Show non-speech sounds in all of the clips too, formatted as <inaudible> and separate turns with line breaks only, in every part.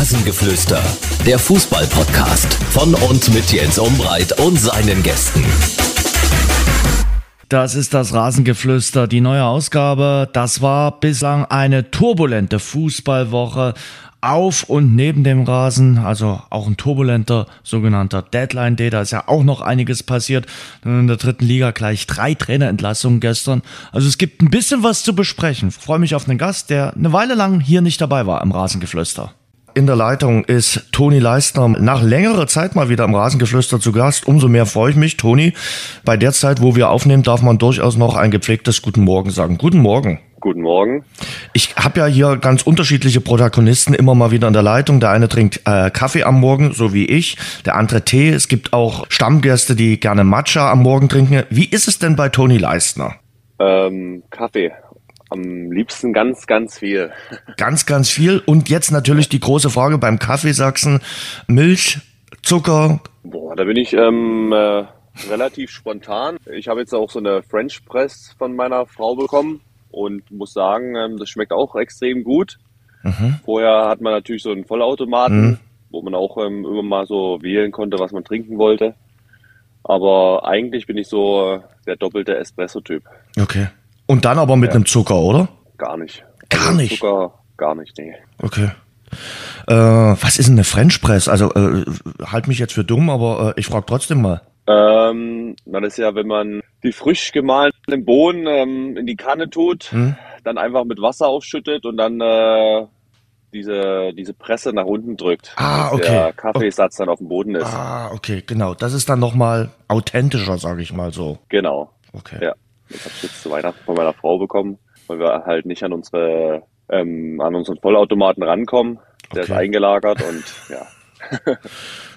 Rasengeflüster, der Fußball-Podcast von und mit Jens Umbreit und seinen Gästen.
Das ist das Rasengeflüster, die neue Ausgabe. Das war bislang eine turbulente Fußballwoche auf und neben dem Rasen, also auch ein turbulenter sogenannter Deadline Day. Da ist ja auch noch einiges passiert. In der dritten Liga gleich drei Trainerentlassungen gestern. Also es gibt ein bisschen was zu besprechen. Ich freue mich auf einen Gast, der eine Weile lang hier nicht dabei war im Rasengeflüster. In der Leitung ist Toni Leistner nach längerer Zeit mal wieder im Rasengeflüster zu Gast. Umso mehr freue ich mich, Toni. Bei der Zeit, wo wir aufnehmen, darf man durchaus noch ein gepflegtes Guten Morgen sagen. Guten Morgen.
Guten Morgen.
Ich habe ja hier ganz unterschiedliche Protagonisten immer mal wieder in der Leitung. Der eine trinkt äh, Kaffee am Morgen, so wie ich. Der andere Tee. Es gibt auch Stammgäste, die gerne Matcha am Morgen trinken. Wie ist es denn bei Toni Leistner?
Ähm, Kaffee. Am liebsten ganz, ganz viel.
Ganz, ganz viel. Und jetzt natürlich die große Frage beim Kaffeesachsen. Milch, Zucker.
Boah, da bin ich ähm, äh, relativ spontan. Ich habe jetzt auch so eine French Press von meiner Frau bekommen und muss sagen, ähm, das schmeckt auch extrem gut. Mhm. Vorher hat man natürlich so einen Vollautomaten, mhm. wo man auch ähm, immer mal so wählen konnte, was man trinken wollte. Aber eigentlich bin ich so der doppelte Espresso-Typ.
Okay. Und dann aber mit ja. einem Zucker, oder?
Gar nicht.
Gar also nicht?
Zucker, gar nicht, nee.
Okay. Äh, was ist denn eine French Press? Also, äh, halt mich jetzt für dumm, aber äh, ich frage trotzdem mal.
Ähm, na, das ist ja, wenn man die frisch gemahlenen Bohnen ähm, in die Kanne tut, hm. dann einfach mit Wasser aufschüttet und dann äh, diese, diese Presse nach unten drückt.
Ah, okay.
Der Kaffeesatz dann auf dem Boden ist.
Ah, okay, genau. Das ist dann nochmal authentischer, sage ich mal so.
Genau.
Okay.
Ja. Das habe ich jetzt zu Weihnachten von meiner Frau bekommen, weil wir halt nicht an unsere ähm, an unseren Vollautomaten rankommen. Der okay. ist eingelagert und ja. <laughs>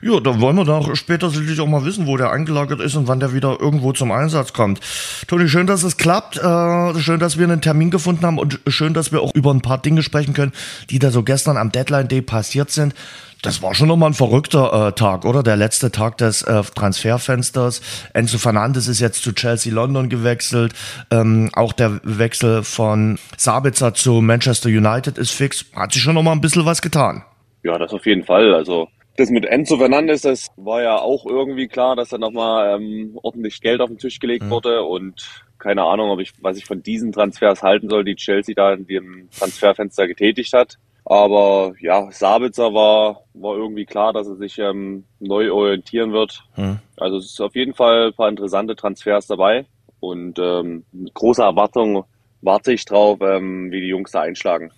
ja, dann wollen wir doch später sicherlich auch mal wissen, wo der eingelagert ist und wann der wieder irgendwo zum Einsatz kommt. Toni, schön, dass es klappt. Äh, schön, dass wir einen Termin gefunden haben und schön, dass wir auch über ein paar Dinge sprechen können, die da so gestern am Deadline Day passiert sind. Das war schon nochmal ein verrückter äh, Tag, oder? Der letzte Tag des äh, Transferfensters. Enzo Fernandes ist jetzt zu Chelsea London gewechselt. Ähm, auch der Wechsel von Sabitzer zu Manchester United ist fix. Hat sich schon nochmal ein bisschen was getan.
Ja, das auf jeden Fall. Also das mit Enzo Fernandes, das war ja auch irgendwie klar, dass da nochmal ähm, ordentlich Geld auf den Tisch gelegt mhm. wurde und keine Ahnung, ob ich, was ich von diesen Transfers halten soll, die Chelsea da in dem Transferfenster getätigt hat. Aber ja, Sabitzer war, war irgendwie klar, dass er sich ähm, neu orientieren wird. Hm. Also es ist auf jeden Fall ein paar interessante Transfers dabei. Und ähm, mit großer Erwartung warte ich drauf, ähm, wie die Jungs da einschlagen.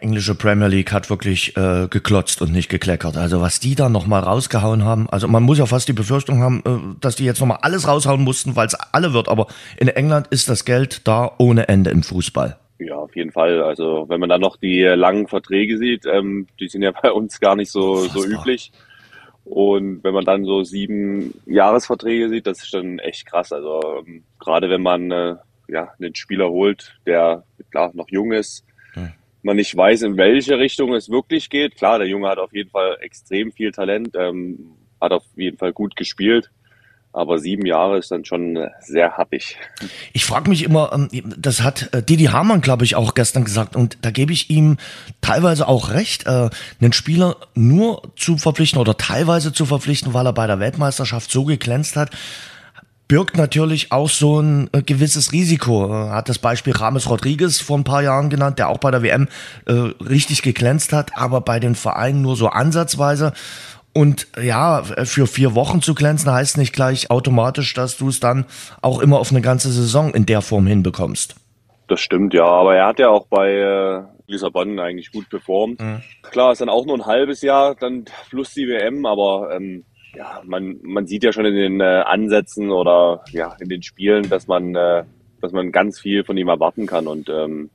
Englische Premier League hat wirklich äh, geklotzt und nicht gekleckert. Also was die da nochmal rausgehauen haben, also man muss ja fast die Befürchtung haben, äh, dass die jetzt nochmal alles raushauen mussten, weil es alle wird. Aber in England ist das Geld da ohne Ende im Fußball.
Ja, auf jeden Fall. Also wenn man dann noch die langen Verträge sieht, ähm, die sind ja <laughs> bei uns gar nicht so, so üblich. Und wenn man dann so sieben Jahresverträge sieht, das ist dann echt krass. Also ähm, gerade wenn man äh, ja einen Spieler holt, der klar noch jung ist, hm. man nicht weiß, in welche Richtung es wirklich geht. Klar, der Junge hat auf jeden Fall extrem viel Talent, ähm, hat auf jeden Fall gut gespielt. Aber sieben Jahre ist dann schon äh, sehr happig.
Ich frage mich immer, ähm, das hat äh, Didi Hamann, glaube ich, auch gestern gesagt, und da gebe ich ihm teilweise auch recht, äh, einen Spieler nur zu verpflichten oder teilweise zu verpflichten, weil er bei der Weltmeisterschaft so geglänzt hat, birgt natürlich auch so ein gewisses Risiko. Hat das Beispiel Rames Rodriguez vor ein paar Jahren genannt, der auch bei der WM äh, richtig geglänzt hat, aber bei den Vereinen nur so ansatzweise. Und ja, für vier Wochen zu glänzen heißt nicht gleich automatisch, dass du es dann auch immer auf eine ganze Saison in der Form hinbekommst.
Das stimmt, ja. Aber er hat ja auch bei äh, Lissabon eigentlich gut performt. Mhm. Klar, ist dann auch nur ein halbes Jahr, dann plus die WM, aber ähm, ja, man, man sieht ja schon in den äh, Ansätzen oder ja, in den Spielen, dass man, äh, dass man ganz viel von ihm erwarten kann. Und ähm,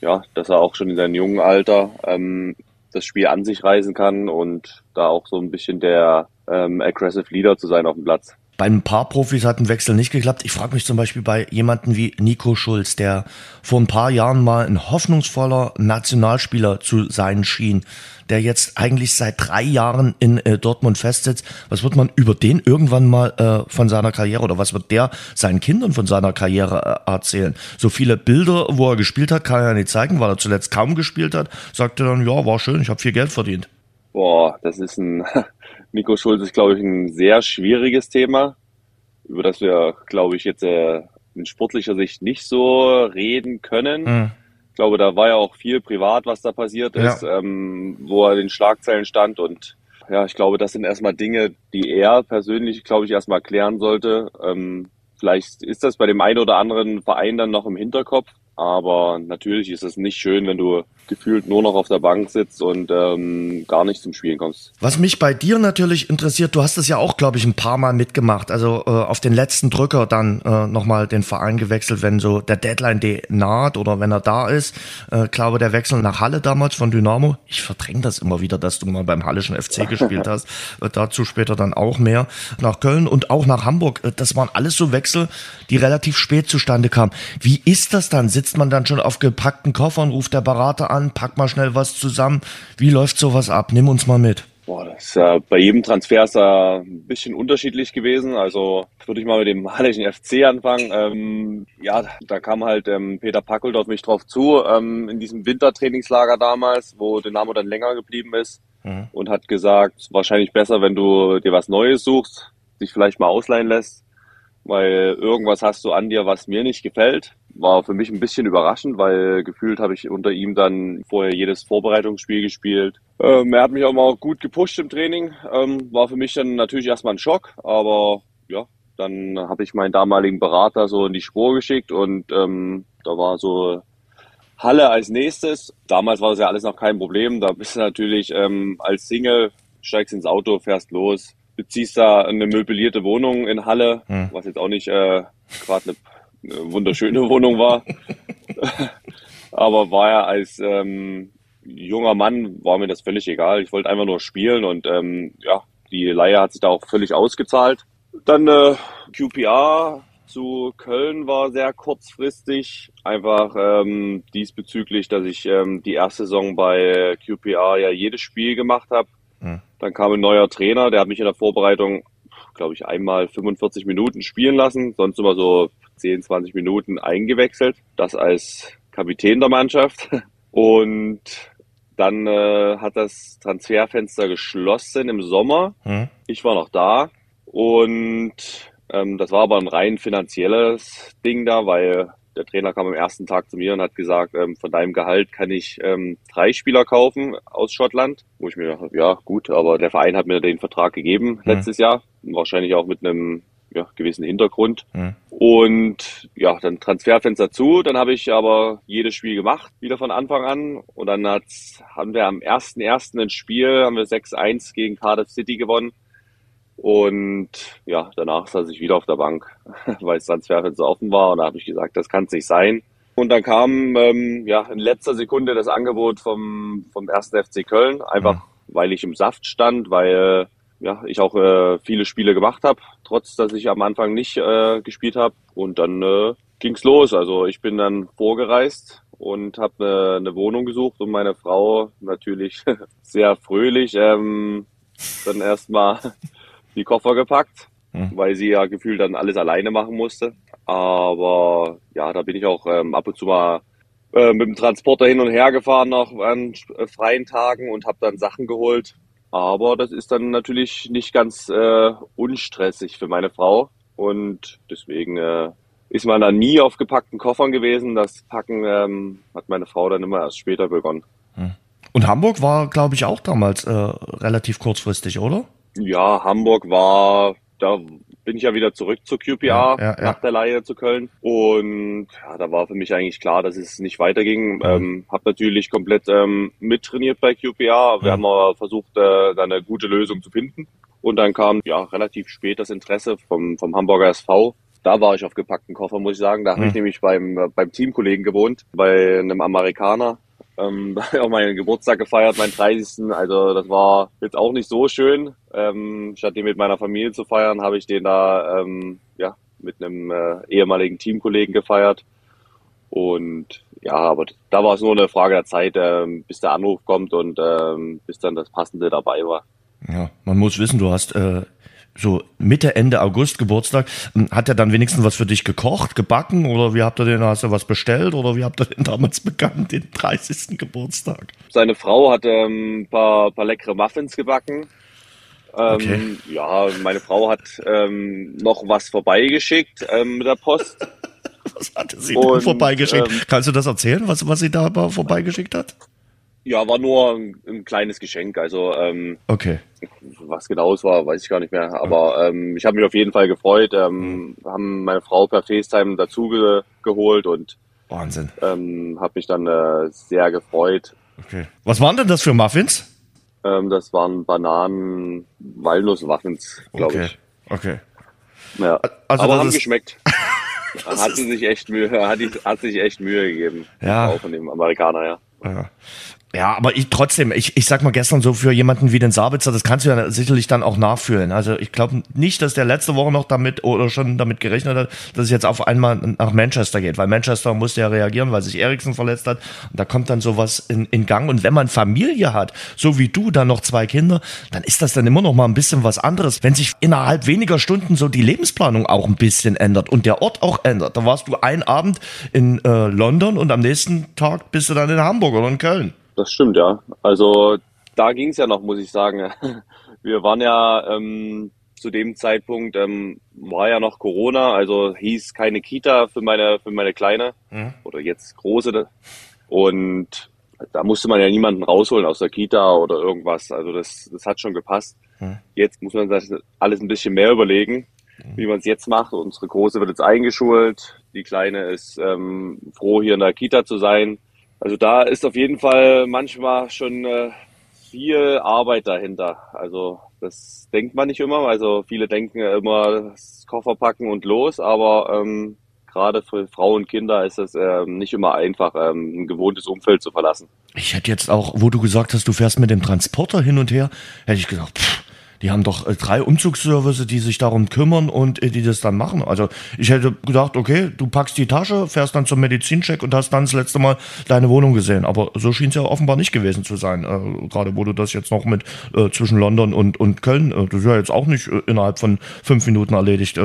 ja, dass er auch schon in seinem jungen Alter ähm, das Spiel an sich reißen kann und da auch so ein bisschen der ähm, aggressive Leader zu sein auf dem Platz.
Bei ein paar Profis hat ein Wechsel nicht geklappt. Ich frage mich zum Beispiel bei jemanden wie Nico Schulz, der vor ein paar Jahren mal ein hoffnungsvoller Nationalspieler zu sein schien, der jetzt eigentlich seit drei Jahren in äh, Dortmund festsitzt. Was wird man über den irgendwann mal äh, von seiner Karriere oder was wird der seinen Kindern von seiner Karriere äh, erzählen? So viele Bilder, wo er gespielt hat, kann er nicht zeigen, weil er zuletzt kaum gespielt hat. Sagte dann, ja, war schön, ich habe viel Geld verdient.
Boah, das ist ein, <laughs> Nico Schulz ist, glaube ich, ein sehr schwieriges Thema, über das wir, glaube ich, jetzt äh, in sportlicher Sicht nicht so reden können. Mhm. Ich glaube, da war ja auch viel privat, was da passiert ist, ja. ähm, wo er in den Schlagzeilen stand und ja, ich glaube, das sind erstmal Dinge, die er persönlich, glaube ich, erstmal klären sollte. Ähm, vielleicht ist das bei dem einen oder anderen Verein dann noch im Hinterkopf, aber natürlich ist es nicht schön, wenn du gefühlt nur noch auf der Bank sitzt und ähm, gar nicht zum Spielen kommst.
Was mich bei dir natürlich interessiert, du hast es ja auch, glaube ich, ein paar Mal mitgemacht. Also äh, auf den letzten Drücker dann äh, nochmal den Verein gewechselt, wenn so der Deadline Day naht oder wenn er da ist. Äh, glaube, der Wechsel nach Halle damals von Dynamo. Ich verdränge das immer wieder, dass du mal beim Hallischen FC <laughs> gespielt hast. Äh, dazu später dann auch mehr. Nach Köln und auch nach Hamburg. Äh, das waren alles so Wechsel, die relativ spät zustande kamen. Wie ist das dann? Sitzt man dann schon auf gepackten Koffern, ruft der Berater an, pack mal schnell was zusammen. Wie läuft sowas ab? Nimm uns mal mit.
Boah, das ist äh, bei jedem Transfer ist äh, ein bisschen unterschiedlich gewesen. Also würde ich mal mit dem Hallischen FC anfangen. Ähm, ja, da kam halt ähm, Peter Packel auf mich drauf zu, ähm, in diesem Wintertrainingslager damals, wo Dynamo dann länger geblieben ist mhm. und hat gesagt, wahrscheinlich besser, wenn du dir was Neues suchst, dich vielleicht mal ausleihen lässt, weil irgendwas hast du an dir, was mir nicht gefällt war für mich ein bisschen überraschend, weil gefühlt habe ich unter ihm dann vorher jedes Vorbereitungsspiel gespielt. Ähm, er hat mich auch mal gut gepusht im Training. Ähm, war für mich dann natürlich erstmal ein Schock, aber ja, dann habe ich meinen damaligen Berater so in die Spur geschickt und ähm, da war so Halle als nächstes. Damals war das ja alles noch kein Problem. Da bist du natürlich ähm, als Single, steigst ins Auto, fährst los, beziehst da eine möblierte Wohnung in Halle, hm. was jetzt auch nicht äh, gerade eine eine wunderschöne Wohnung war. <laughs> Aber war ja als ähm, junger Mann, war mir das völlig egal. Ich wollte einfach nur spielen und ähm, ja, die Leihe hat sich da auch völlig ausgezahlt. Dann äh, QPR zu Köln war sehr kurzfristig, einfach ähm, diesbezüglich, dass ich ähm, die erste Saison bei QPR ja jedes Spiel gemacht habe. Mhm. Dann kam ein neuer Trainer, der hat mich in der Vorbereitung, glaube ich, einmal 45 Minuten spielen lassen, sonst immer so 10, 20 Minuten eingewechselt. Das als Kapitän der Mannschaft. <laughs> Und dann äh, hat das Transferfenster geschlossen im Sommer. Hm. Ich war noch da. Und ähm, das war aber ein rein finanzielles Ding da, weil der Trainer kam am ersten Tag zu mir und hat gesagt, ähm, von deinem Gehalt kann ich ähm, drei Spieler kaufen aus Schottland. Wo ich mir dachte, ja gut, aber der Verein hat mir den Vertrag gegeben hm. letztes Jahr. Wahrscheinlich auch mit einem ja, gewissen Hintergrund. Mhm. Und ja, dann Transferfenster zu. Dann habe ich aber jedes Spiel gemacht, wieder von Anfang an. Und dann hat's, haben wir am 1.1. ein Spiel, haben wir 6-1 gegen Cardiff City gewonnen. Und ja, danach saß ich wieder auf der Bank, <laughs> weil das Transferfenster offen war. Und da habe ich gesagt, das kann es nicht sein. Und dann kam ähm, ja in letzter Sekunde das Angebot vom, vom 1. FC Köln, einfach mhm. weil ich im Saft stand, weil ja, ich auch äh, viele Spiele gemacht habe, trotz dass ich am Anfang nicht äh, gespielt habe. Und dann äh, ging's los. Also ich bin dann vorgereist und habe äh, eine Wohnung gesucht und meine Frau natürlich <laughs> sehr fröhlich ähm, dann erstmal <laughs> die Koffer gepackt, mhm. weil sie ja gefühlt dann alles alleine machen musste. Aber ja, da bin ich auch ähm, ab und zu mal äh, mit dem Transporter hin und her gefahren noch an äh, freien Tagen und habe dann Sachen geholt aber das ist dann natürlich nicht ganz äh, unstressig für meine Frau. Und deswegen äh, ist man da nie auf gepackten Koffern gewesen. Das Packen ähm, hat meine Frau dann immer erst später begonnen. Hm.
Und Hamburg war, glaube ich, auch damals äh, relativ kurzfristig, oder?
Ja, Hamburg war, da bin ich ja wieder zurück zur QPR ja, ja, nach der Leihe zu Köln. Und ja, da war für mich eigentlich klar, dass es nicht weiterging. Mhm. Ähm, hab natürlich komplett ähm, mittrainiert bei QPR. Wir mhm. haben aber versucht, äh, da eine gute Lösung zu finden. Und dann kam ja relativ spät das Interesse vom, vom Hamburger SV. Da war ich auf gepackten Koffer, muss ich sagen. Da mhm. habe ich nämlich beim, beim Teamkollegen gewohnt, bei einem Amerikaner. Ähm, <laughs> da habe ich auch meinen Geburtstag gefeiert, meinen 30. Also das war jetzt auch nicht so schön. Ähm, statt den mit meiner Familie zu feiern, habe ich den da ähm, ja, mit einem äh, ehemaligen Teamkollegen gefeiert. Und ja, aber da war es nur eine Frage der Zeit, ähm, bis der Anruf kommt und ähm, bis dann das Passende dabei war.
Ja, man muss wissen, du hast äh, so Mitte, Ende August Geburtstag. Hm, hat er dann wenigstens was für dich gekocht, gebacken oder wie habt ihr den, hast du was bestellt oder wie habt ihr <laughs> den damals begangen, den 30. Geburtstag?
Seine Frau hat ähm, ein paar, paar leckere Muffins gebacken. Ähm, okay. Ja, meine Frau hat ähm, noch was vorbeigeschickt ähm, mit der Post. <laughs>
was hatte sie und, denn vorbeigeschickt? Ähm, Kannst du das erzählen, was, was sie da vorbeigeschickt hat?
Ja, war nur ein, ein kleines Geschenk. Also ähm,
okay.
was genau es war, weiß ich gar nicht mehr. Aber ähm, ich habe mich auf jeden Fall gefreut. Ähm, haben meine Frau per FaceTime dazu ge geholt und
Wahnsinn.
Ähm, habe mich dann äh, sehr gefreut.
Okay. Was waren denn das für Muffins?
Ähm, das waren Bananen, Walnuss-Muffins, glaube
okay.
ich.
Okay.
Ja. Also Aber haben geschmeckt. <laughs> hat sie sich echt Mühe, hat, die, hat sich echt Mühe gegeben.
Ja.
Auch von dem Amerikaner, ja.
ja. Ja, aber ich trotzdem, ich, ich sag mal gestern so für jemanden wie den Sabitzer, das kannst du ja sicherlich dann auch nachfühlen. Also ich glaube nicht, dass der letzte Woche noch damit oder schon damit gerechnet hat, dass es jetzt auf einmal nach Manchester geht, weil Manchester musste ja reagieren, weil sich Eriksen verletzt hat. Und da kommt dann sowas in, in Gang. Und wenn man Familie hat, so wie du, dann noch zwei Kinder, dann ist das dann immer noch mal ein bisschen was anderes. Wenn sich innerhalb weniger Stunden so die Lebensplanung auch ein bisschen ändert und der Ort auch ändert. Da warst du einen Abend in äh, London und am nächsten Tag bist du dann in Hamburg oder in Köln
das stimmt, ja. Also da ging es ja noch, muss ich sagen. <laughs> Wir waren ja ähm, zu dem Zeitpunkt, ähm, war ja noch Corona, also hieß keine Kita für meine, für meine Kleine mhm. oder jetzt große. Und da musste man ja niemanden rausholen aus der Kita oder irgendwas. Also das, das hat schon gepasst. Mhm. Jetzt muss man das alles ein bisschen mehr überlegen, mhm. wie man es jetzt macht. Unsere Große wird jetzt eingeschult. Die Kleine ist ähm, froh, hier in der Kita zu sein. Also da ist auf jeden Fall manchmal schon äh, viel Arbeit dahinter. Also das denkt man nicht immer. Also viele denken immer, das Koffer packen und los, aber ähm, gerade für Frauen und Kinder ist es ähm, nicht immer einfach, ähm, ein gewohntes Umfeld zu verlassen.
Ich hätte jetzt auch, wo du gesagt hast, du fährst mit dem Transporter hin und her, hätte ich gedacht, pff, die haben doch äh, drei Umzugsservice, die sich darum kümmern und äh, die das dann machen. Also ich hätte gedacht, okay, du packst die Tasche, fährst dann zum Medizincheck und hast dann das letzte Mal deine Wohnung gesehen. Aber so schien es ja offenbar nicht gewesen zu sein. Äh, Gerade wo du das jetzt noch mit äh, zwischen London und, und Köln, äh, das ist ja jetzt auch nicht äh, innerhalb von fünf Minuten erledigt,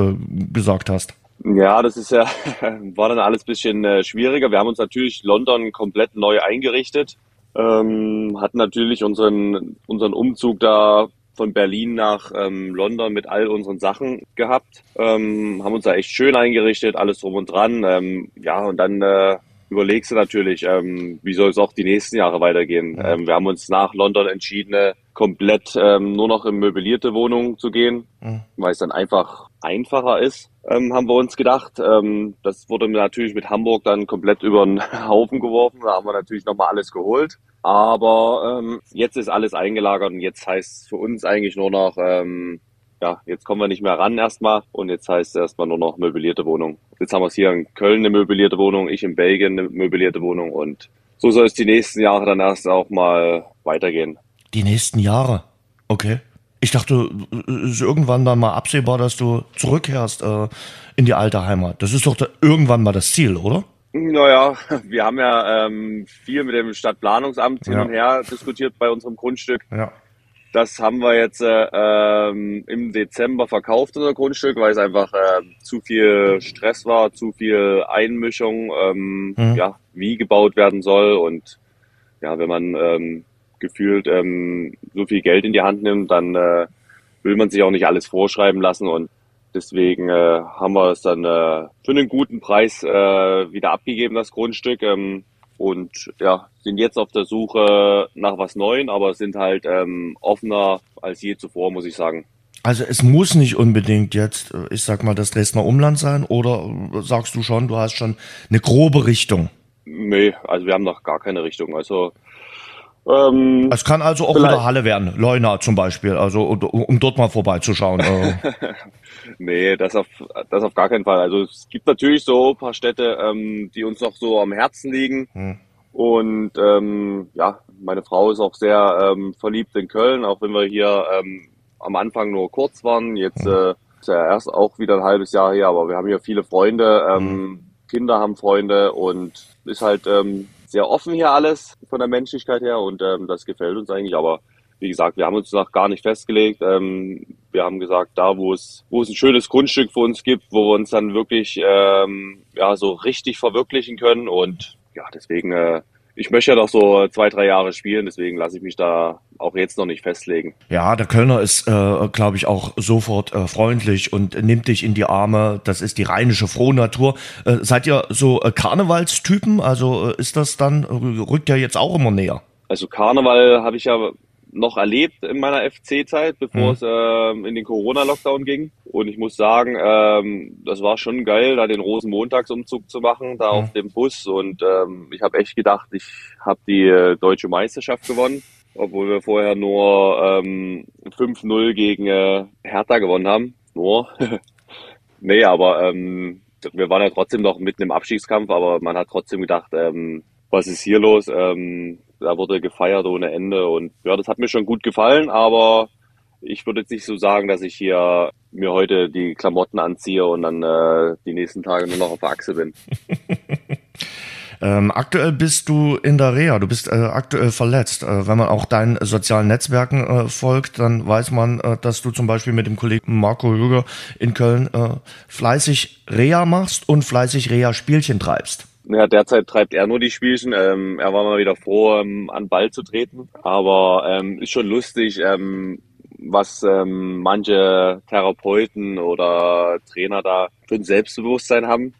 gesagt hast.
Ja, das ist ja, <laughs> war dann alles bisschen äh, schwieriger. Wir haben uns natürlich London komplett neu eingerichtet. Ähm, hatten natürlich unseren, unseren Umzug da von Berlin nach ähm, London mit all unseren Sachen gehabt. Ähm, haben uns da echt schön eingerichtet, alles drum und dran. Ähm, ja, und dann äh, überlegst du natürlich, ähm, wie soll es auch die nächsten Jahre weitergehen. Ja. Ähm, wir haben uns nach London entschieden, äh, komplett ähm, nur noch in möblierte Wohnungen zu gehen, mhm. weil es dann einfach einfacher ist, ähm, haben wir uns gedacht. Ähm, das wurde natürlich mit Hamburg dann komplett über den <laughs> Haufen geworfen. Da haben wir natürlich nochmal alles geholt. Aber ähm, jetzt ist alles eingelagert und jetzt heißt es für uns eigentlich nur noch, ähm, ja, jetzt kommen wir nicht mehr ran erstmal und jetzt heißt es erstmal nur noch möblierte Wohnung. Jetzt haben wir es hier in Köln eine möblierte Wohnung, ich in Belgien eine möblierte Wohnung und so soll es die nächsten Jahre dann erst auch mal weitergehen.
Die nächsten Jahre? Okay. Ich dachte, es ist irgendwann dann mal absehbar, dass du zurückkehrst äh, in die alte Heimat. Das ist doch da irgendwann mal das Ziel, oder?
Naja, wir haben ja ähm, viel mit dem Stadtplanungsamt hin ja. und her diskutiert bei unserem Grundstück.
Ja.
Das haben wir jetzt äh, ähm, im Dezember verkauft, unser Grundstück, weil es einfach äh, zu viel Stress war, zu viel Einmischung, ähm, mhm. ja, wie gebaut werden soll. Und ja, wenn man ähm, gefühlt ähm, so viel Geld in die Hand nimmt, dann äh, will man sich auch nicht alles vorschreiben lassen. Und Deswegen äh, haben wir es dann äh, für einen guten Preis äh, wieder abgegeben, das Grundstück. Ähm, und ja, sind jetzt auf der Suche nach was Neuem, aber sind halt ähm, offener als je zuvor, muss ich sagen.
Also es muss nicht unbedingt jetzt, ich sag mal, das Dresdner Umland sein, oder sagst du schon, du hast schon eine grobe Richtung?
Nee, also wir haben noch gar keine Richtung. Also
ähm, es kann also auch wieder Halle werden, Leuna zum Beispiel, also um dort mal vorbeizuschauen. Äh. <laughs>
nee, das auf, das auf gar keinen Fall. Also es gibt natürlich so ein paar Städte, ähm, die uns noch so am Herzen liegen. Hm. Und ähm, ja, meine Frau ist auch sehr ähm, verliebt in Köln, auch wenn wir hier ähm, am Anfang nur kurz waren. Jetzt hm. äh, ist ja erst auch wieder ein halbes Jahr her, aber wir haben hier viele Freunde, ähm, hm. Kinder haben Freunde und ist halt ähm, sehr offen hier alles von der Menschlichkeit her und ähm, das gefällt uns eigentlich. Aber wie gesagt, wir haben uns noch gar nicht festgelegt. Ähm, wir haben gesagt, da wo es, wo es ein schönes Grundstück für uns gibt, wo wir uns dann wirklich ähm, ja so richtig verwirklichen können. Und ja, deswegen, äh, ich möchte ja noch so zwei, drei Jahre spielen, deswegen lasse ich mich da auch jetzt noch nicht festlegen.
Ja, der Kölner ist, äh, glaube ich, auch sofort äh, freundlich und nimmt dich in die Arme. Das ist die rheinische Frohnatur. Äh, seid ihr so äh, Karnevalstypen? Also äh, ist das dann, rückt ja jetzt auch immer näher?
Also Karneval habe ich ja noch erlebt in meiner FC-Zeit, bevor mhm. es ähm, in den Corona-Lockdown ging. Und ich muss sagen, ähm, das war schon geil, da den Rosenmontagsumzug zu machen, da mhm. auf dem Bus. Und ähm, ich habe echt gedacht, ich habe die äh, deutsche Meisterschaft gewonnen, obwohl wir vorher nur ähm, 5-0 gegen äh, Hertha gewonnen haben. Nur. <laughs> nee, aber ähm, wir waren ja trotzdem noch mitten im Abstiegskampf, aber man hat trotzdem gedacht, ähm, was ist hier los? Ähm, da wurde gefeiert ohne Ende und ja, das hat mir schon gut gefallen, aber ich würde jetzt nicht so sagen, dass ich hier mir heute die Klamotten anziehe und dann äh, die nächsten Tage nur noch auf der Achse bin. <laughs>
Ähm, aktuell bist du in der Reha, du bist äh, aktuell verletzt. Äh, wenn man auch deinen sozialen Netzwerken äh, folgt, dann weiß man, äh, dass du zum Beispiel mit dem Kollegen Marco Hüger in Köln äh, fleißig Reha machst und fleißig Reha-Spielchen treibst.
Ja, derzeit treibt er nur die Spielchen. Ähm, er war mal wieder froh, ähm, an Ball zu treten. Aber ähm, ist schon lustig, ähm, was ähm, manche Therapeuten oder Trainer da für ein Selbstbewusstsein haben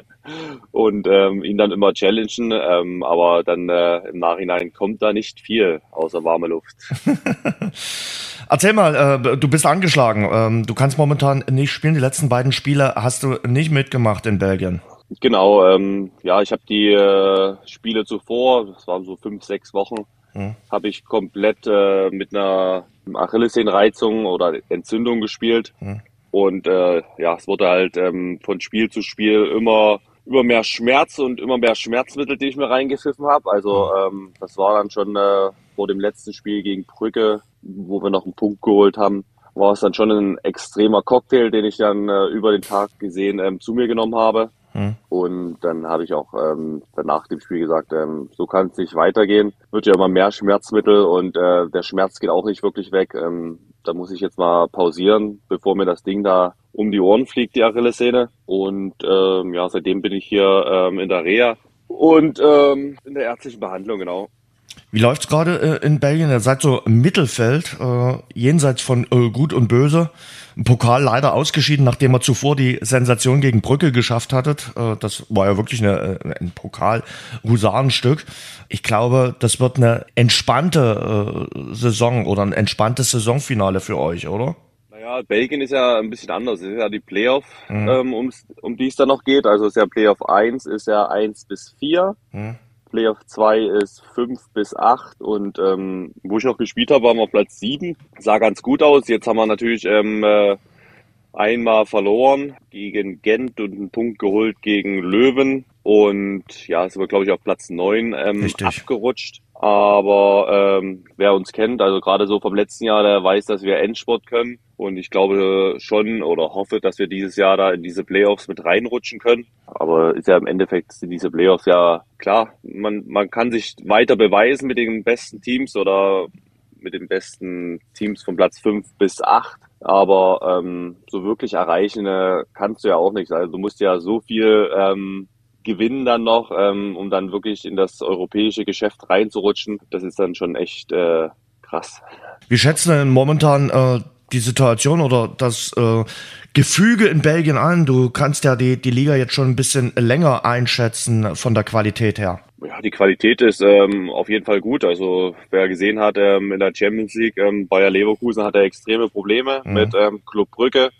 <laughs> und ähm, ihn dann immer challengen. Ähm, aber dann äh, im Nachhinein kommt da nicht viel außer warme Luft. <laughs>
Erzähl mal, äh, du bist angeschlagen. Ähm, du kannst momentan nicht spielen. Die letzten beiden Spiele hast du nicht mitgemacht in Belgien.
Genau, ähm, ja, ich habe die äh, Spiele zuvor, das waren so fünf, sechs Wochen, mhm. habe ich komplett äh, mit einer Achillessehnenreizung oder Entzündung gespielt. Mhm. Und äh, ja, es wurde halt ähm, von Spiel zu Spiel immer immer mehr Schmerz und immer mehr Schmerzmittel, die ich mir reingepfiffen habe. Also mhm. ähm, das war dann schon äh, vor dem letzten Spiel gegen Brücke, wo wir noch einen Punkt geholt haben, war es dann schon ein extremer Cocktail, den ich dann äh, über den Tag gesehen ähm, zu mir genommen habe. Mhm. Und dann habe ich auch ähm, nach dem Spiel gesagt, ähm, so kann es nicht weitergehen. Wird ja immer mehr Schmerzmittel und äh, der Schmerz geht auch nicht wirklich weg. Ähm, da muss ich jetzt mal pausieren, bevor mir das Ding da um die Ohren fliegt, die Achillessehne. Und ähm, ja, seitdem bin ich hier ähm, in der Reha und ähm, in der ärztlichen Behandlung, genau.
Wie läuft's gerade äh, in Belgien? Ihr seid so im Mittelfeld, äh, jenseits von äh, Gut und Böse. Im Pokal leider ausgeschieden, nachdem er zuvor die Sensation gegen Brücke geschafft hattet. Äh, das war ja wirklich eine, äh, ein Pokal-Husarenstück. Ich glaube, das wird eine entspannte äh, Saison oder ein entspanntes Saisonfinale für euch, oder?
Naja, Belgien ist ja ein bisschen anders. Es ist ja die Playoff, mhm. ähm, um die es da noch geht. Also ist ja Playoff 1, ist ja 1 bis 4. Mhm. Playoff 2 ist 5 bis 8 und ähm, wo ich noch gespielt habe, waren wir auf Platz 7. Sah ganz gut aus. Jetzt haben wir natürlich ähm, äh, einmal verloren gegen Gent und einen Punkt geholt gegen Löwen. Und ja, sind wir, glaube ich, auf Platz 9 ähm, abgerutscht. Aber ähm, wer uns kennt, also gerade so vom letzten Jahr, der weiß, dass wir Endsport können. Und ich glaube schon oder hoffe, dass wir dieses Jahr da in diese Playoffs mit reinrutschen können. Aber ist ja im Endeffekt sind diese Playoffs ja klar. Man, man kann sich weiter beweisen mit den besten Teams oder mit den besten Teams von Platz 5 bis 8. Aber ähm, so wirklich erreichen äh, kannst du ja auch nicht. Also du musst ja so viel ähm, gewinnen dann noch, ähm, um dann wirklich in das europäische Geschäft reinzurutschen. Das ist dann schon echt äh, krass.
Wie schätzen denn momentan äh, die Situation oder das äh, Gefüge in Belgien an? Du kannst ja die, die Liga jetzt schon ein bisschen länger einschätzen von der Qualität her.
Ja, die Qualität ist ähm, auf jeden Fall gut. Also wer gesehen hat ähm, in der Champions League, ähm, Bayer Leverkusen hatte extreme Probleme mhm. mit ähm, Club Brügge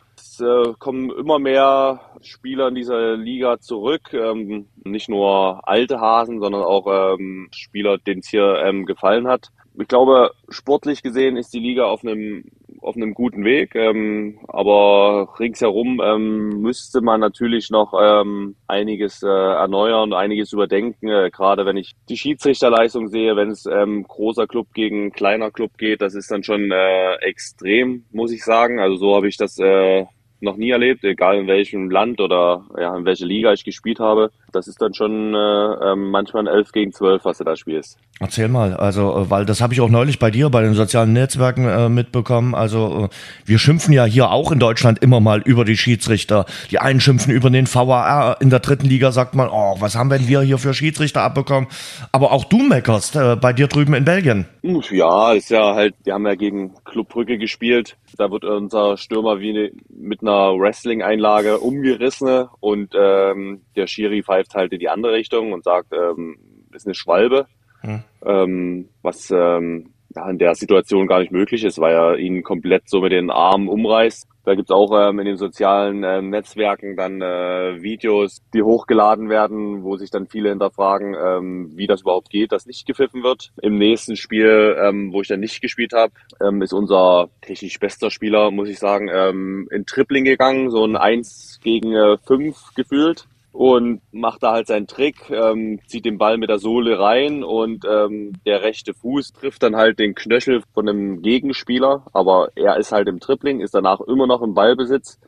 äh, kommen immer mehr Spieler in dieser Liga zurück. Ähm, nicht nur alte Hasen, sondern auch ähm, Spieler, denen es hier ähm, gefallen hat. Ich glaube, sportlich gesehen ist die Liga auf einem auf einem guten Weg, ähm, aber ringsherum ähm, müsste man natürlich noch ähm, einiges äh, erneuern, einiges überdenken. Äh, gerade wenn ich die Schiedsrichterleistung sehe, wenn es ähm, großer Club gegen kleiner Club geht, das ist dann schon äh, extrem, muss ich sagen. Also so habe ich das äh, noch nie erlebt, egal in welchem Land oder ja, in welcher Liga ich gespielt habe. Das ist dann schon äh, ähm, manchmal ein 11 gegen 12, was du da spielst.
Erzähl mal, also, äh, weil das habe ich auch neulich bei dir bei den sozialen Netzwerken äh, mitbekommen. Also, äh, wir schimpfen ja hier auch in Deutschland immer mal über die Schiedsrichter. Die einen schimpfen über den VAR. In der dritten Liga sagt man, oh, was haben wir hier für Schiedsrichter abbekommen? Aber auch du meckerst äh, bei dir drüben in Belgien.
Ja, ist ja halt, wir haben ja gegen Club Brügge gespielt. Da wird unser Stürmer wie ne, mit einer Wrestling-Einlage umgerissen und ähm, der Schiri pfeift halt in die andere Richtung und sagt, ähm, ist eine Schwalbe, hm. ähm, was ähm, ja, in der Situation gar nicht möglich ist, weil er ihn komplett so mit den Armen umreißt. Da gibt's auch ähm, in den sozialen ähm, Netzwerken dann äh, Videos, die hochgeladen werden, wo sich dann viele hinterfragen, ähm, wie das überhaupt geht, dass nicht gepfiffen wird. Im nächsten Spiel, ähm, wo ich dann nicht gespielt habe, ähm, ist unser technisch bester Spieler, muss ich sagen, ähm, in Tripling gegangen, so ein 1 gegen äh, 5 gefühlt und macht da halt seinen Trick, ähm, zieht den Ball mit der Sohle rein und ähm, der rechte Fuß trifft dann halt den Knöchel von einem Gegenspieler, aber er ist halt im Tripling, ist danach immer noch im Ballbesitz.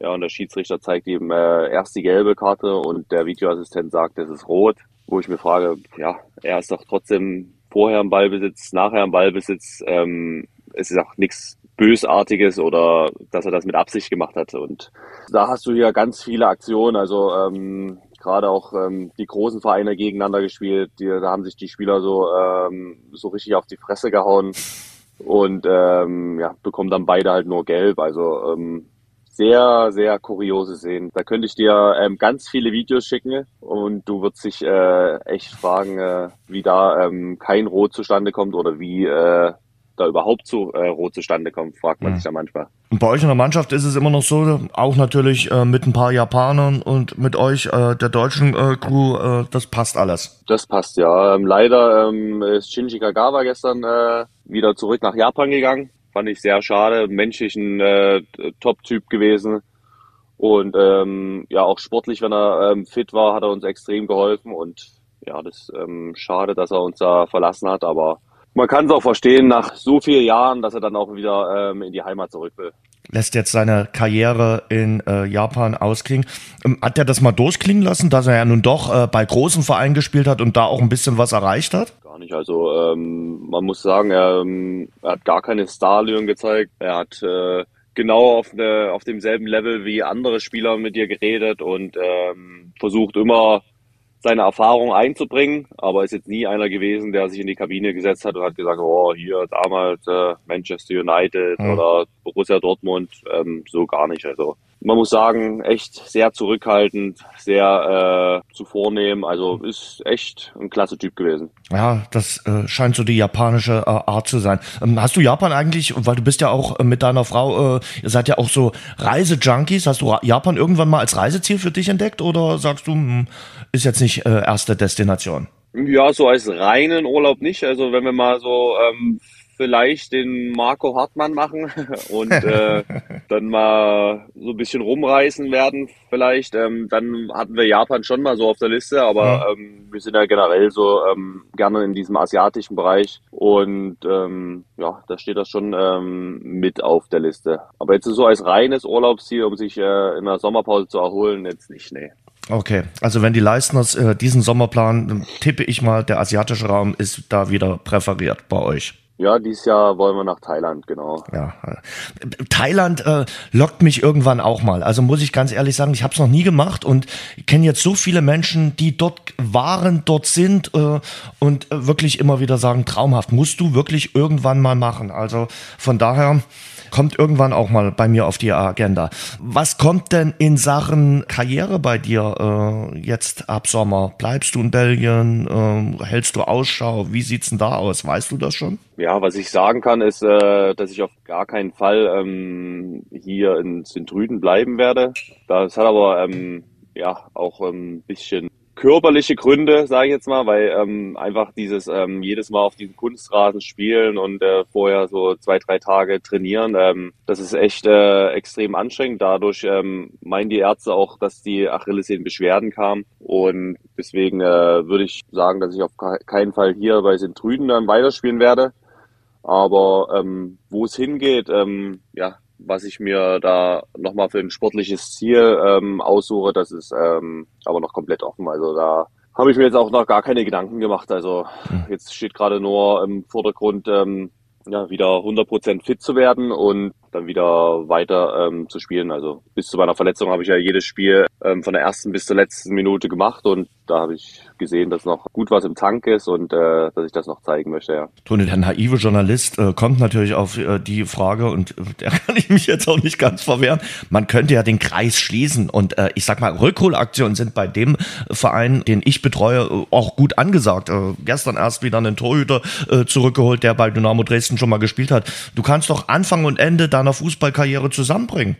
Ja, und der Schiedsrichter zeigt ihm äh, erst die gelbe Karte und der Videoassistent sagt, es ist rot, wo ich mir frage, ja, er ist doch trotzdem vorher im Ballbesitz, nachher im Ballbesitz. Ähm, es ist auch nichts Bösartiges oder dass er das mit Absicht gemacht hat. Und da hast du hier ganz viele Aktionen. Also ähm, gerade auch ähm, die großen Vereine gegeneinander gespielt. Die, da haben sich die Spieler so ähm, so richtig auf die Fresse gehauen und ähm, ja bekommen dann beide halt nur gelb. Also ähm, sehr, sehr kuriose Szenen. Da könnte ich dir ähm, ganz viele Videos schicken und du würdest dich äh, echt fragen, äh, wie da ähm, kein Rot zustande kommt oder wie äh, da überhaupt zu äh, Rot zustande kommt, fragt man mhm. sich ja manchmal.
Und bei euch in der Mannschaft ist es immer noch so, auch natürlich äh, mit ein paar Japanern und mit euch, äh, der deutschen äh, Crew, äh, das passt alles.
Das passt, ja. Ähm, leider ähm, ist Shinji Kagawa gestern äh, wieder zurück nach Japan gegangen. Fand ich sehr schade. Menschlich ein äh, Top-Typ gewesen. Und ähm, ja, auch sportlich, wenn er ähm, fit war, hat er uns extrem geholfen. Und ja, das ähm, schade, dass er uns da verlassen hat, aber man kann es auch verstehen, nach so vielen Jahren, dass er dann auch wieder ähm, in die Heimat zurück will.
Lässt jetzt seine Karriere in äh, Japan ausklingen. Ähm, hat er das mal durchklingen lassen, dass er ja nun doch äh, bei großen Vereinen gespielt hat und da auch ein bisschen was erreicht hat?
Gar nicht. Also ähm, man muss sagen, er, ähm, er hat gar keine Starlöhne gezeigt. Er hat äh, genau auf, ne, auf demselben Level wie andere Spieler mit dir geredet und ähm, versucht immer seine Erfahrung einzubringen, aber ist jetzt nie einer gewesen, der sich in die Kabine gesetzt hat und hat gesagt, oh, hier damals äh, Manchester United mhm. oder Borussia Dortmund, ähm, so gar nicht. Also man muss sagen, echt sehr zurückhaltend, sehr äh, zu vornehm. Also ist echt ein klasse Typ gewesen.
Ja, das äh, scheint so die japanische äh, Art zu sein. Ähm, hast du Japan eigentlich, weil du bist ja auch äh, mit deiner Frau, äh, ihr seid ja auch so Reisejunkies, hast du Japan irgendwann mal als Reiseziel für dich entdeckt oder sagst du, hm, ist jetzt nicht äh, erste Destination?
Ja, so als reinen Urlaub nicht. Also wenn wir mal so ähm, vielleicht den Marco Hartmann machen <laughs> und äh, <laughs> dann mal so ein bisschen rumreißen werden vielleicht. Ähm, dann hatten wir Japan schon mal so auf der Liste, aber ähm, wir sind ja generell so ähm, gerne in diesem asiatischen Bereich und ähm, ja, da steht das schon ähm, mit auf der Liste. Aber jetzt so als reines Urlaubsziel, um sich äh, in der Sommerpause zu erholen, jetzt nicht, nee.
Okay, also wenn die Leistners äh, diesen Sommerplan, tippe ich mal, der asiatische Raum ist da wieder präferiert bei euch.
Ja, dieses Jahr wollen wir nach Thailand, genau.
Ja, Thailand äh, lockt mich irgendwann auch mal. Also muss ich ganz ehrlich sagen, ich habe es noch nie gemacht und kenne jetzt so viele Menschen, die dort waren, dort sind äh, und wirklich immer wieder sagen, traumhaft, musst du wirklich irgendwann mal machen. Also von daher kommt irgendwann auch mal bei mir auf die Agenda. Was kommt denn in Sachen Karriere bei dir äh, jetzt ab Sommer? Bleibst du in Belgien? Äh, hältst du Ausschau? Wie sieht's denn da aus? Weißt du das schon?
Ja, was ich sagen kann, ist, äh, dass ich auf gar keinen Fall ähm, hier in Sintrüden bleiben werde. Das hat aber ähm, ja auch ein bisschen körperliche Gründe, sage ich jetzt mal, weil ähm, einfach dieses ähm, jedes Mal auf diesem Kunstrasen spielen und äh, vorher so zwei, drei Tage trainieren, ähm, das ist echt äh, extrem anstrengend. Dadurch ähm, meinen die Ärzte auch, dass die Achillessehnenbeschwerden kamen und deswegen äh, würde ich sagen, dass ich auf keinen Fall hier bei Sintrüden dann weiterspielen werde. Aber ähm, wo es hingeht, ähm, ja, was ich mir da nochmal für ein sportliches Ziel ähm, aussuche, das ist ähm, aber noch komplett offen. Also da habe ich mir jetzt auch noch gar keine Gedanken gemacht. Also hm. jetzt steht gerade nur im Vordergrund, ähm, ja, wieder 100% fit zu werden und dann wieder weiter ähm, zu spielen. Also bis zu meiner Verletzung habe ich ja jedes Spiel ähm, von der ersten bis zur letzten Minute gemacht und da habe ich gesehen, dass noch gut was im Tank ist und äh, dass ich das noch zeigen möchte, ja.
Toni, der naive Journalist äh, kommt natürlich auf äh, die Frage und äh, der <laughs> kann ich mich jetzt auch nicht ganz verwehren. Man könnte ja den Kreis schließen und äh, ich sag mal, Rückholaktionen sind bei dem Verein, den ich betreue, äh, auch gut angesagt. Äh, gestern erst wieder einen Torhüter äh, zurückgeholt, der bei Dynamo Dresden schon mal gespielt hat. Du kannst doch Anfang und Ende deiner Fußballkarriere zusammenbringen.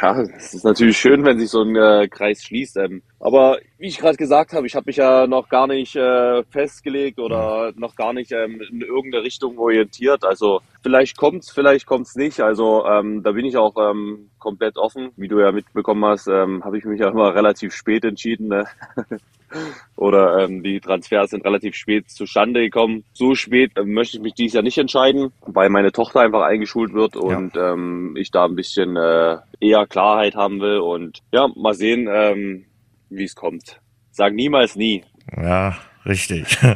Ja, es ist natürlich schön, wenn sich so ein äh, Kreis schließt. Ähm, aber wie ich gerade gesagt habe, ich habe mich ja noch gar nicht äh, festgelegt oder noch gar nicht ähm, in irgendeine Richtung orientiert. Also vielleicht kommt's, vielleicht kommt's nicht. Also ähm, da bin ich auch ähm, komplett offen. Wie du ja mitbekommen hast, ähm, habe ich mich ja immer relativ spät entschieden. Ne? <laughs> oder ähm, die Transfers sind relativ spät zustande gekommen. So spät äh, möchte ich mich dieses Jahr nicht entscheiden, weil meine Tochter einfach eingeschult wird und ja. ähm, ich da ein bisschen äh, eher Klarheit haben will. Und ja, mal sehen, ähm, wie es kommt. Sag niemals nie.
Ja, Richtig. <laughs>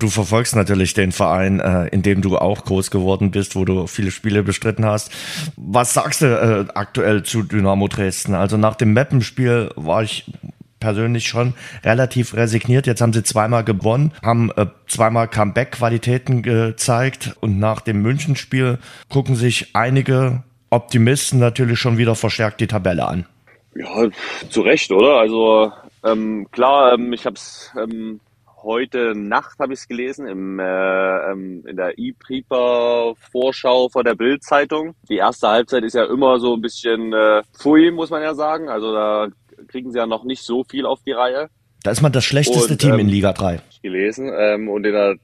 Du verfolgst natürlich den Verein, äh, in dem du auch groß geworden bist, wo du viele Spiele bestritten hast. Was sagst du äh, aktuell zu Dynamo Dresden? Also nach dem Mappenspiel war ich persönlich schon relativ resigniert. Jetzt haben sie zweimal gewonnen, haben äh, zweimal Comeback-Qualitäten gezeigt und nach dem Münchenspiel gucken sich einige Optimisten natürlich schon wieder verstärkt die Tabelle an.
Ja, zu Recht, oder? Also ähm, klar, ähm, ich habe es ähm, heute Nacht habe ich es gelesen im, äh, ähm, in der E-Prieper Vorschau vor der Bild-Zeitung. Die erste Halbzeit ist ja immer so ein bisschen äh, pfui, muss man ja sagen. Also da kriegen sie ja noch nicht so viel auf die Reihe.
Da ist man das schlechteste und, Team ähm, in Liga 3.
Gelesen. Ähm, und in der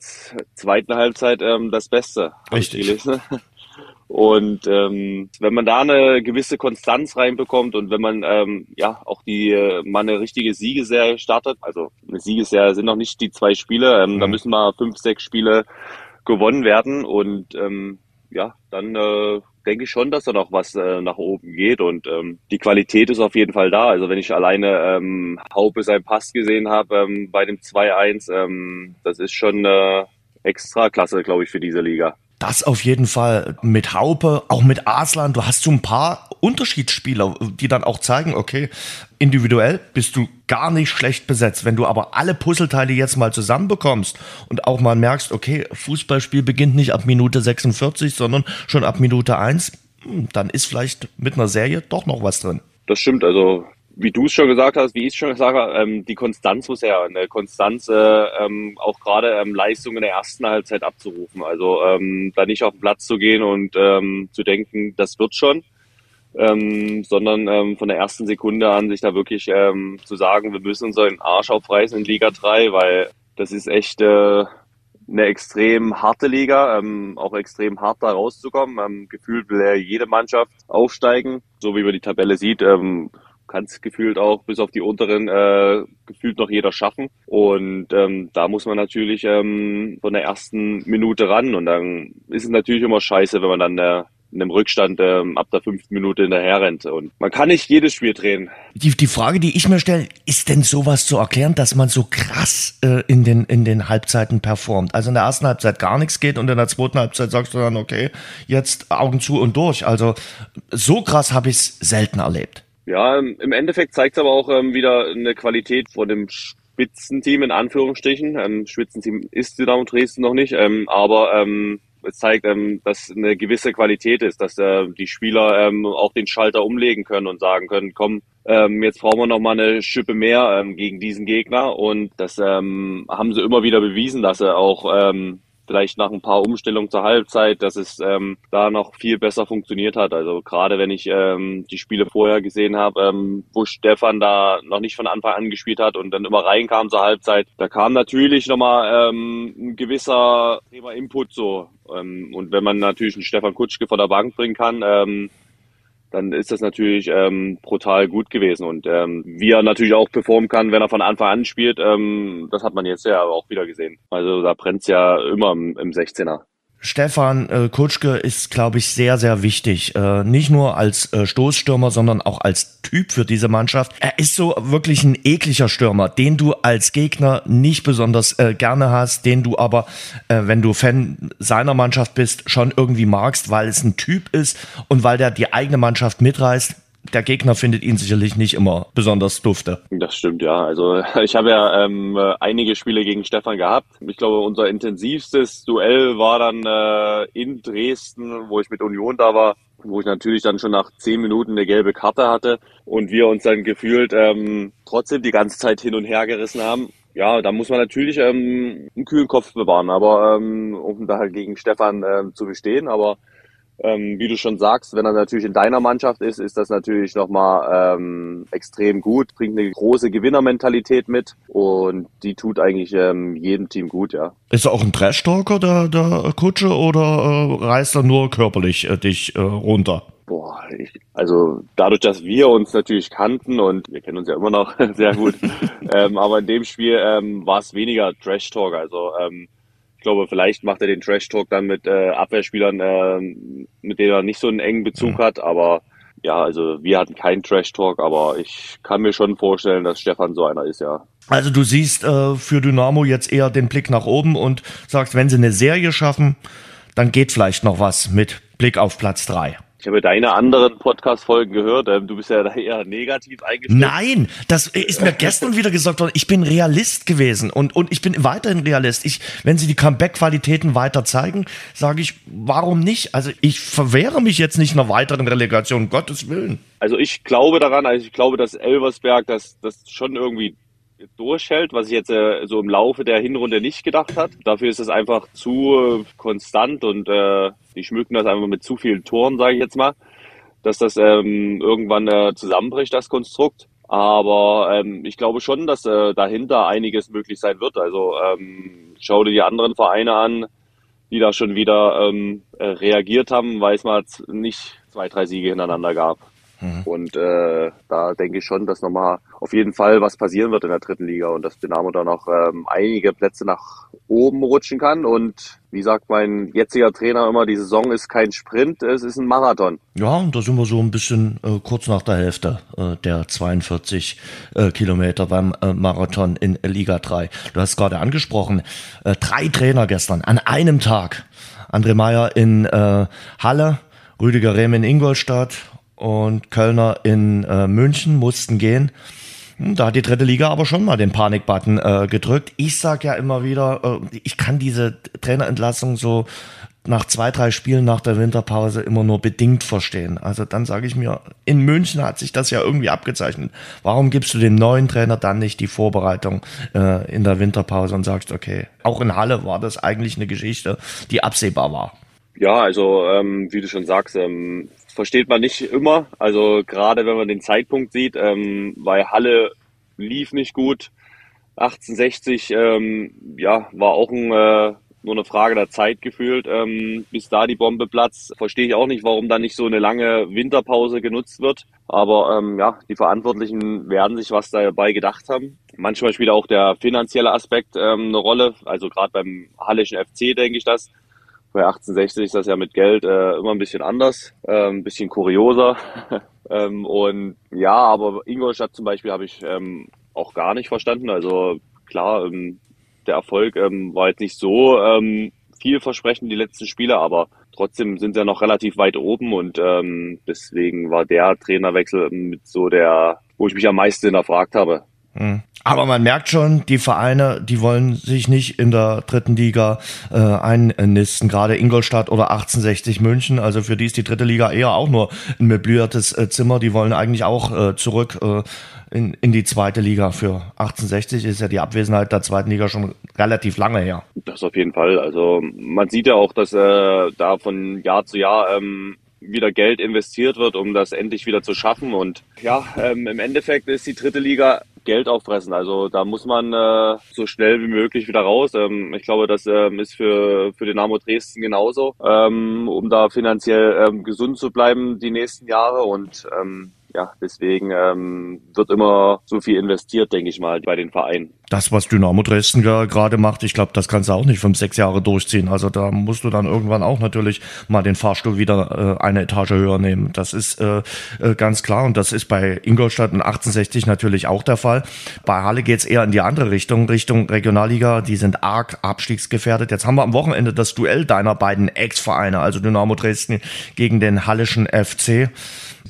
zweiten Halbzeit ähm, das Beste.
Richtig. <laughs>
Und ähm, wenn man da eine gewisse Konstanz reinbekommt und wenn man ähm, ja auch die äh, mal eine richtige Siegeserie startet, also eine Siegeserie sind noch nicht die zwei Spiele, ähm, mhm. da müssen mal fünf, sechs Spiele gewonnen werden und ähm, ja, dann äh, denke ich schon, dass da noch was äh, nach oben geht und ähm, die Qualität ist auf jeden Fall da. Also wenn ich alleine ähm, Haupe seinen Pass gesehen habe ähm, bei dem 2-1, ähm, das ist schon äh, extra klasse, glaube ich, für diese Liga.
Das auf jeden Fall mit Haupe, auch mit Aslan. Du hast so ein paar Unterschiedsspieler, die dann auch zeigen, okay, individuell bist du gar nicht schlecht besetzt. Wenn du aber alle Puzzleteile jetzt mal zusammenbekommst und auch mal merkst, okay, Fußballspiel beginnt nicht ab Minute 46, sondern schon ab Minute 1, hm, dann ist vielleicht mit einer Serie doch noch was drin.
Das stimmt, also wie du es schon gesagt hast, wie ich es schon gesagt habe, ähm, die Konstanz muss her. Eine Konstanz, äh, ähm, auch gerade ähm, Leistungen in der ersten Halbzeit abzurufen. Also ähm, da nicht auf den Platz zu gehen und ähm, zu denken, das wird schon, ähm, sondern ähm, von der ersten Sekunde an sich da wirklich ähm, zu sagen, wir müssen unseren Arsch aufreißen in Liga 3, weil das ist echt äh, eine extrem harte Liga, ähm, auch extrem hart da rauszukommen. Ähm, gefühlt will ja jede Mannschaft aufsteigen, so wie man die Tabelle sieht. Ähm, kann es gefühlt auch bis auf die unteren äh, gefühlt noch jeder schaffen. Und ähm, da muss man natürlich ähm, von der ersten Minute ran. Und dann ist es natürlich immer scheiße, wenn man dann äh, in einem Rückstand ähm, ab der fünften Minute hinterher rennt. Und man kann nicht jedes Spiel drehen.
Die, die Frage, die ich mir stelle, ist denn sowas zu erklären, dass man so krass äh, in, den, in den Halbzeiten performt? Also in der ersten Halbzeit gar nichts geht und in der zweiten Halbzeit sagst du dann, okay, jetzt Augen zu und durch. Also so krass habe ich es selten erlebt.
Ja, im Endeffekt zeigt es aber auch ähm, wieder eine Qualität von dem Spitzenteam in Anführungsstrichen. Ähm, Spitzenteam ist Dynamo Dresden noch nicht, ähm, aber ähm, es zeigt, ähm, dass eine gewisse Qualität ist, dass äh, die Spieler ähm, auch den Schalter umlegen können und sagen können, komm, ähm, jetzt brauchen wir noch mal eine Schippe mehr ähm, gegen diesen Gegner und das ähm, haben sie immer wieder bewiesen, dass sie auch ähm, vielleicht nach ein paar Umstellungen zur Halbzeit, dass es ähm, da noch viel besser funktioniert hat. Also gerade wenn ich ähm, die Spiele vorher gesehen habe, ähm, wo Stefan da noch nicht von Anfang an gespielt hat und dann immer reinkam zur Halbzeit, da kam natürlich nochmal ähm, ein gewisser Input so. Ähm, und wenn man natürlich einen Stefan Kutschke von der Bank bringen kann, ähm, dann ist das natürlich ähm, brutal gut gewesen. Und ähm, wie er natürlich auch performen kann, wenn er von Anfang an spielt, ähm, das hat man jetzt ja auch wieder gesehen. Also da brennt's ja immer im, im 16er.
Stefan äh, Kutschke ist, glaube ich, sehr, sehr wichtig. Äh, nicht nur als äh, Stoßstürmer, sondern auch als Typ für diese Mannschaft. Er ist so wirklich ein ekliger Stürmer, den du als Gegner nicht besonders äh, gerne hast, den du aber, äh, wenn du Fan seiner Mannschaft bist, schon irgendwie magst, weil es ein Typ ist und weil der die eigene Mannschaft mitreißt der Gegner findet ihn sicherlich nicht immer besonders dufte.
Das stimmt, ja. Also <laughs> ich habe ja ähm, einige Spiele gegen Stefan gehabt. Ich glaube, unser intensivstes Duell war dann äh, in Dresden, wo ich mit Union da war wo ich natürlich dann schon nach zehn Minuten eine gelbe Karte hatte und wir uns dann gefühlt ähm, trotzdem die ganze Zeit hin und her gerissen haben. Ja, da muss man natürlich ähm, einen kühlen Kopf bewahren, aber ähm, um da gegen Stefan ähm, zu bestehen. Aber ähm, wie du schon sagst, wenn er natürlich in deiner Mannschaft ist, ist das natürlich nochmal ähm, extrem gut, bringt eine große Gewinnermentalität mit und die tut eigentlich ähm, jedem Team gut, ja.
Ist er auch ein Trash-Talker, der, der Kutsche, oder äh, reißt er nur körperlich äh, dich äh, runter?
Boah, ich, also dadurch, dass wir uns natürlich kannten und wir kennen uns ja immer noch <laughs> sehr gut, <laughs> ähm, aber in dem Spiel ähm, war es weniger Trash-Talk, also ähm, ich glaube, vielleicht macht er den Trash-Talk dann mit äh, Abwehrspielern, äh, mit denen er nicht so einen engen Bezug mhm. hat. Aber ja, also wir hatten keinen Trash-Talk, aber ich kann mir schon vorstellen, dass Stefan so einer ist, ja.
Also du siehst äh, für Dynamo jetzt eher den Blick nach oben und sagst, wenn sie eine Serie schaffen, dann geht vielleicht noch was mit Blick auf Platz drei.
Ich habe deine anderen Podcast-Folgen gehört. Ähm, du bist ja eher negativ eingestellt.
Nein, das ist mir gestern wieder gesagt worden. Ich bin Realist gewesen und, und ich bin weiterhin Realist. Ich, wenn sie die Comeback-Qualitäten weiter zeigen, sage ich, warum nicht? Also ich verwehre mich jetzt nicht einer weiteren Relegation, um Gottes Willen.
Also ich glaube daran, also ich glaube, dass Elversberg das, das schon irgendwie durchhält, was ich jetzt äh, so im Laufe der Hinrunde nicht gedacht hat. Dafür ist es einfach zu äh, konstant und äh, die schmücken das einfach mit zu vielen Toren, sage ich jetzt mal, dass das ähm, irgendwann äh, zusammenbricht, das Konstrukt. Aber ähm, ich glaube schon, dass äh, dahinter einiges möglich sein wird. Also ähm, schau dir die anderen Vereine an, die da schon wieder ähm, äh, reagiert haben, weil es mal nicht zwei, drei Siege hintereinander gab. Mhm. Und äh, da denke ich schon, dass nochmal auf jeden Fall was passieren wird in der dritten Liga und dass Dynamo da noch ähm, einige Plätze nach oben rutschen kann. Und wie sagt mein jetziger Trainer immer, die Saison ist kein Sprint, es ist ein Marathon.
Ja, und da sind wir so ein bisschen äh, kurz nach der Hälfte äh, der 42 äh, Kilometer beim äh, Marathon in Liga 3. Du hast gerade angesprochen, äh, drei Trainer gestern an einem Tag. André Meyer in äh, Halle, Rüdiger Rehm in Ingolstadt und Kölner in äh, München mussten gehen. Hm, da hat die dritte Liga aber schon mal den Panikbutton äh, gedrückt. Ich sag ja immer wieder, äh, ich kann diese Trainerentlassung so nach zwei, drei Spielen nach der Winterpause immer nur bedingt verstehen. Also dann sage ich mir, in München hat sich das ja irgendwie abgezeichnet. Warum gibst du dem neuen Trainer dann nicht die Vorbereitung äh, in der Winterpause und sagst, okay, auch in Halle war das eigentlich eine Geschichte, die absehbar war.
Ja, also ähm, wie du schon sagst, ähm, versteht man nicht immer. Also gerade wenn man den Zeitpunkt sieht, ähm, weil Halle lief nicht gut. 1860, ähm, ja, war auch ein, äh, nur eine Frage der Zeit gefühlt, ähm, bis da die Bombe platzt. Verstehe ich auch nicht, warum da nicht so eine lange Winterpause genutzt wird. Aber ähm, ja, die Verantwortlichen werden sich was dabei gedacht haben. Manchmal spielt auch der finanzielle Aspekt ähm, eine Rolle. Also gerade beim Hallischen FC denke ich das bei 1860 ist das ja mit Geld äh, immer ein bisschen anders, äh, ein bisschen kurioser. <laughs> ähm, und ja, aber Ingolstadt zum Beispiel habe ich ähm, auch gar nicht verstanden. Also klar, ähm, der Erfolg ähm, war jetzt nicht so ähm, vielversprechend die letzten Spiele, aber trotzdem sind sie ja noch relativ weit oben und ähm, deswegen war der Trainerwechsel mit so der, wo ich mich am meisten hinterfragt habe.
Hm. Aber man merkt schon, die Vereine, die wollen sich nicht in der dritten Liga äh, einnisten, gerade Ingolstadt oder 1860 München. Also für die ist die dritte Liga eher auch nur ein möbliertes äh, Zimmer. Die wollen eigentlich auch äh, zurück äh, in, in die zweite Liga. Für 1860 ist ja die Abwesenheit der zweiten Liga schon relativ lange her.
Das auf jeden Fall. Also man sieht ja auch, dass äh, da von Jahr zu Jahr ähm, wieder Geld investiert wird, um das endlich wieder zu schaffen. Und ja, ähm, im Endeffekt ist die dritte Liga Geld auffressen. Also da muss man äh, so schnell wie möglich wieder raus. Ähm, ich glaube, das ähm, ist für, für Dynamo Dresden genauso, ähm, um da finanziell ähm, gesund zu bleiben die nächsten Jahre. Und ähm, ja, deswegen ähm, wird immer so viel investiert, denke ich mal, bei den Vereinen.
Das, was Dynamo Dresden gerade macht, ich glaube, das kannst du auch nicht fünf, sechs Jahre durchziehen. Also da musst du dann irgendwann auch natürlich mal den Fahrstuhl wieder äh, eine Etage höher nehmen. Das ist äh, äh, ganz klar und das ist bei Ingolstadt und 1860 natürlich auch der Fall. Bei Halle geht's eher in die andere Richtung, Richtung Regionalliga. Die sind arg abstiegsgefährdet. Jetzt haben wir am Wochenende das Duell deiner beiden Ex-Vereine, also Dynamo Dresden gegen den Hallischen FC.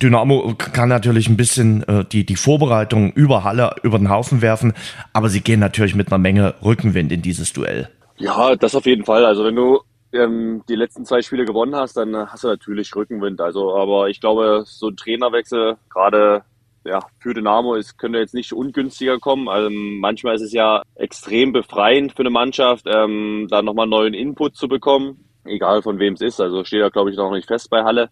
Dynamo kann natürlich ein bisschen äh, die, die Vorbereitung über Halle über den Haufen werfen, aber sie gehen natürlich mit einer Menge Rückenwind in dieses Duell.
Ja, das auf jeden Fall. Also wenn du ähm, die letzten zwei Spiele gewonnen hast, dann hast du natürlich Rückenwind. Also, aber ich glaube, so ein Trainerwechsel, gerade ja, für Dynamo ist, könnte jetzt nicht ungünstiger kommen. Also manchmal ist es ja extrem befreiend für eine Mannschaft, ähm, da nochmal neuen Input zu bekommen, egal von wem es ist. Also steht da, glaube ich, noch nicht fest bei Halle.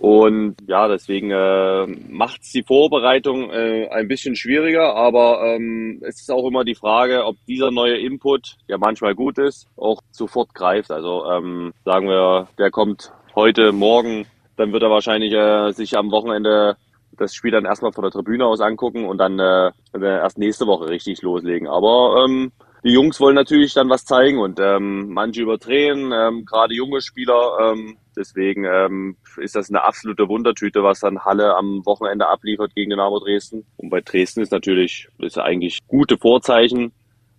Und ja, deswegen äh, macht die Vorbereitung äh, ein bisschen schwieriger, aber ähm, es ist auch immer die Frage, ob dieser neue Input, der manchmal gut ist, auch sofort greift. Also ähm, sagen wir, der kommt heute, morgen, dann wird er wahrscheinlich äh, sich am Wochenende das Spiel dann erstmal von der Tribüne aus angucken und dann äh, erst nächste Woche richtig loslegen. Aber ähm, die Jungs wollen natürlich dann was zeigen und ähm, manche überdrehen, ähm, gerade junge Spieler. Ähm, deswegen ähm, ist das eine absolute Wundertüte, was dann Halle am Wochenende abliefert gegen Dynamo Dresden. Und bei Dresden ist natürlich ist eigentlich gute Vorzeichen,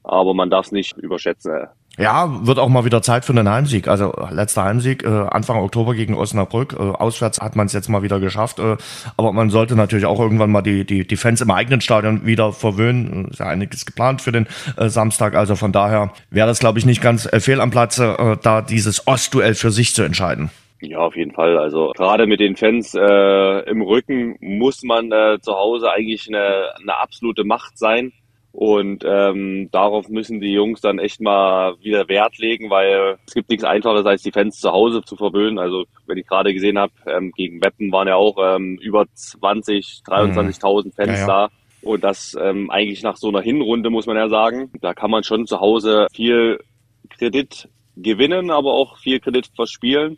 aber man darf es nicht überschätzen.
Ja, wird auch mal wieder Zeit für einen Heimsieg. Also letzter Heimsieg äh, Anfang Oktober gegen Osnabrück. Äh, auswärts hat man es jetzt mal wieder geschafft. Äh, aber man sollte natürlich auch irgendwann mal die, die, die Fans im eigenen Stadion wieder verwöhnen. Ist ja einiges geplant für den äh, Samstag. Also von daher wäre das, glaube ich, nicht ganz äh, fehl am Platze, äh, da dieses Ostduell für sich zu entscheiden.
Ja, auf jeden Fall. Also gerade mit den Fans äh, im Rücken muss man äh, zu Hause eigentlich eine, eine absolute Macht sein. Und ähm, darauf müssen die Jungs dann echt mal wieder Wert legen, weil es gibt nichts Einfaches, als die Fans zu Hause zu verwöhnen. Also wenn ich gerade gesehen habe, ähm, gegen Weppen waren ja auch ähm, über 20, 23.000 mhm. Fans ja, ja. da. Und das ähm, eigentlich nach so einer Hinrunde, muss man ja sagen. Da kann man schon zu Hause viel Kredit gewinnen, aber auch viel Kredit verspielen.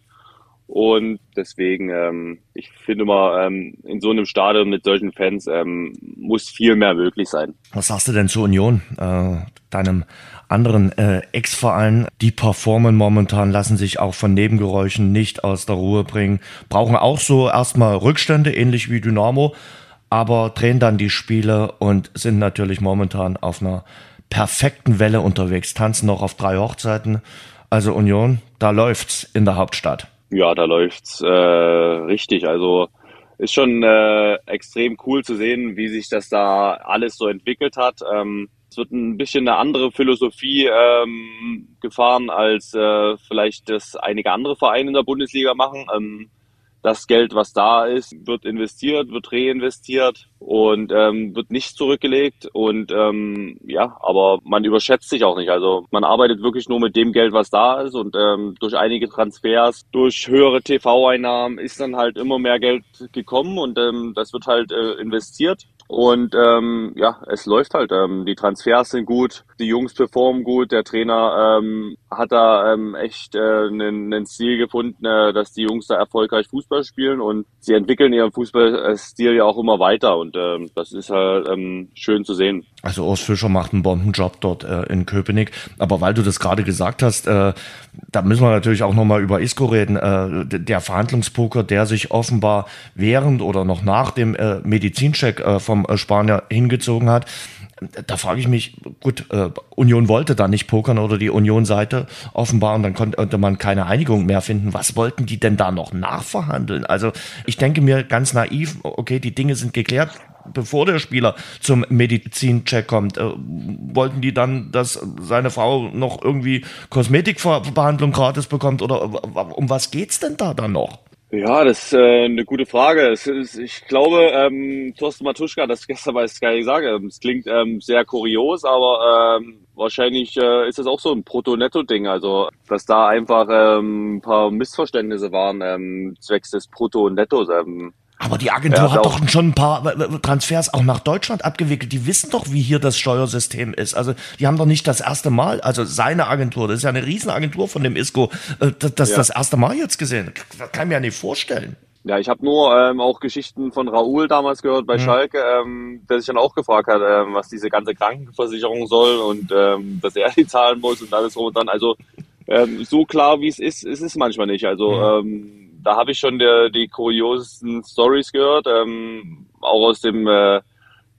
Und deswegen, ähm, ich finde mal, ähm, in so einem Stadion mit solchen Fans ähm, muss viel mehr möglich sein.
Was sagst du denn zur Union, äh, deinem anderen äh, Ex-Verein? Die performen momentan, lassen sich auch von Nebengeräuschen nicht aus der Ruhe bringen, brauchen auch so erstmal Rückstände, ähnlich wie Dynamo, aber drehen dann die Spiele und sind natürlich momentan auf einer perfekten Welle unterwegs, tanzen noch auf drei Hochzeiten. Also Union, da läuft's in der Hauptstadt.
Ja, da läuft's äh, richtig. Also ist schon äh, extrem cool zu sehen, wie sich das da alles so entwickelt hat. Ähm, es wird ein bisschen eine andere Philosophie ähm, gefahren, als äh, vielleicht das einige andere Vereine in der Bundesliga machen. Ähm, das Geld, was da ist, wird investiert, wird reinvestiert und ähm, wird nicht zurückgelegt. Und ähm, ja, aber man überschätzt sich auch nicht. Also man arbeitet wirklich nur mit dem Geld, was da ist. Und ähm, durch einige Transfers, durch höhere TV-Einnahmen ist dann halt immer mehr Geld gekommen und ähm, das wird halt äh, investiert. Und ähm, ja, es läuft halt. Ähm, die Transfers sind gut, die Jungs performen gut, der Trainer ähm, hat da ähm, echt äh, einen, einen Stil gefunden, äh, dass die Jungs da erfolgreich Fußball spielen und sie entwickeln ihren Fußballstil ja auch immer weiter und ähm, das ist halt ähm, schön zu sehen.
Also Urs Fischer macht einen Bombenjob dort äh, in Köpenick, aber weil du das gerade gesagt hast, äh, da müssen wir natürlich auch nochmal über Isco reden. Äh, der Verhandlungspoker, der sich offenbar während oder noch nach dem äh, Medizincheck äh, vom äh, Spanier hingezogen hat, da frage ich mich, gut, äh, Union wollte da nicht pokern oder die Union-Seite offenbar und dann konnte man keine Einigung mehr finden. Was wollten die denn da noch nachverhandeln? Also ich denke mir ganz naiv, okay, die Dinge sind geklärt, bevor der Spieler zum Medizincheck kommt. Äh, wollten die dann, dass seine Frau noch irgendwie Kosmetikbehandlung gratis bekommt oder um was geht's denn da dann noch?
Ja, das ist äh, eine gute Frage. Ist, ich glaube, ähm, Thorsten Matuschka hat das <laughs> gestern bei Sky gesagt. Ähm, es klingt ähm, sehr kurios, aber ähm, wahrscheinlich äh, ist das auch so ein Brutto-Netto-Ding. Also, dass da einfach ähm, ein paar Missverständnisse waren ähm, zwecks des Brutto und Nettos. Ähm,
aber die Agentur ja, hat doch schon ein paar Transfers auch nach Deutschland abgewickelt. Die wissen doch, wie hier das Steuersystem ist. Also die haben doch nicht das erste Mal, also seine Agentur, das ist ja eine Riesenagentur von dem ISCO, äh, das, das, ja. das erste Mal jetzt gesehen. Das kann ich mir ja nicht vorstellen.
Ja, ich habe nur ähm, auch Geschichten von Raoul damals gehört bei mhm. Schalke, ähm, der sich dann auch gefragt hat, ähm, was diese ganze Krankenversicherung soll und ähm, dass er <laughs> die zahlen muss und alles rum und dann. Also ähm, so klar wie es ist, ist es manchmal nicht. Also mhm. ähm, da habe ich schon der, die kuriosesten Stories gehört, ähm, auch aus dem äh,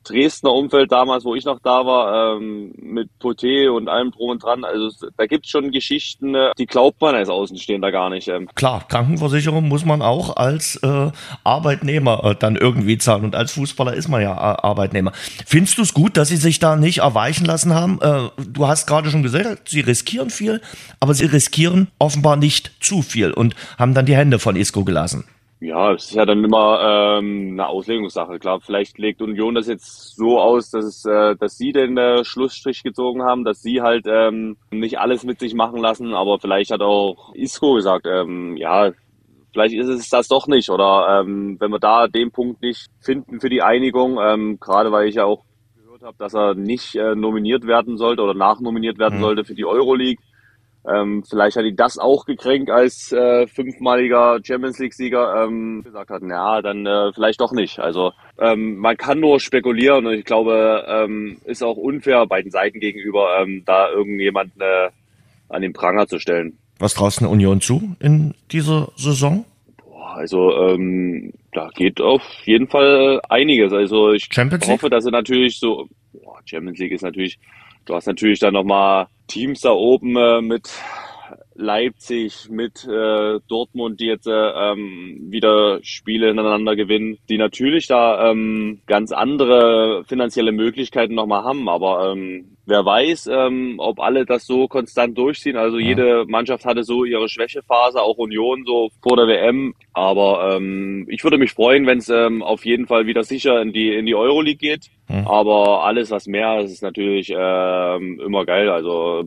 Dresdner Umfeld damals, wo ich noch da war, ähm, mit Poté und allem drum und dran. Also da gibt's schon Geschichten, äh, die glaubt man als Außenstehender gar nicht. Ähm.
Klar, Krankenversicherung muss man auch als äh, Arbeitnehmer äh, dann irgendwie zahlen und als Fußballer ist man ja äh, Arbeitnehmer. Findest du es gut, dass sie sich da nicht erweichen lassen haben? Äh, du hast gerade schon gesagt, sie riskieren viel, aber sie riskieren offenbar nicht zu viel und haben dann die Hände von Isco gelassen.
Ja, es ist ja dann immer ähm, eine Auslegungssache. Klar, vielleicht legt Union das jetzt so aus, dass es, äh, dass sie den äh, Schlussstrich gezogen haben, dass sie halt ähm, nicht alles mit sich machen lassen, aber vielleicht hat auch Isco gesagt, ähm, ja, vielleicht ist es das doch nicht. Oder ähm, wenn wir da den Punkt nicht finden für die Einigung, ähm, gerade weil ich ja auch gehört habe, dass er nicht äh, nominiert werden sollte oder nachnominiert werden mhm. sollte für die Euroleague ähm, vielleicht hat ihn das auch gekränkt als äh, fünfmaliger Champions League-Sieger ähm, gesagt hat, ja, dann äh, vielleicht doch nicht. Also ähm, man kann nur spekulieren und ich glaube, ähm, ist auch unfair beiden Seiten gegenüber, ähm, da irgendjemanden äh, an den Pranger zu stellen.
Was traust du Union zu in dieser Saison?
Boah, also ähm, da geht auf jeden Fall einiges. Also ich Champions hoffe, dass sie natürlich so boah, Champions League ist natürlich Du hast natürlich dann nochmal Teams da oben äh, mit Leipzig, mit äh, Dortmund, die jetzt äh, ähm, wieder Spiele hintereinander gewinnen, die natürlich da ähm, ganz andere finanzielle Möglichkeiten nochmal haben. Aber ähm, wer weiß, ähm, ob alle das so konstant durchziehen. Also ja. jede Mannschaft hatte so ihre Schwächephase, auch Union so vor der WM. Aber ähm, ich würde mich freuen, wenn es ähm, auf jeden Fall wieder sicher in die in die Euroleague geht. Ja. Aber alles, was mehr ist, ist natürlich ähm, immer geil. Also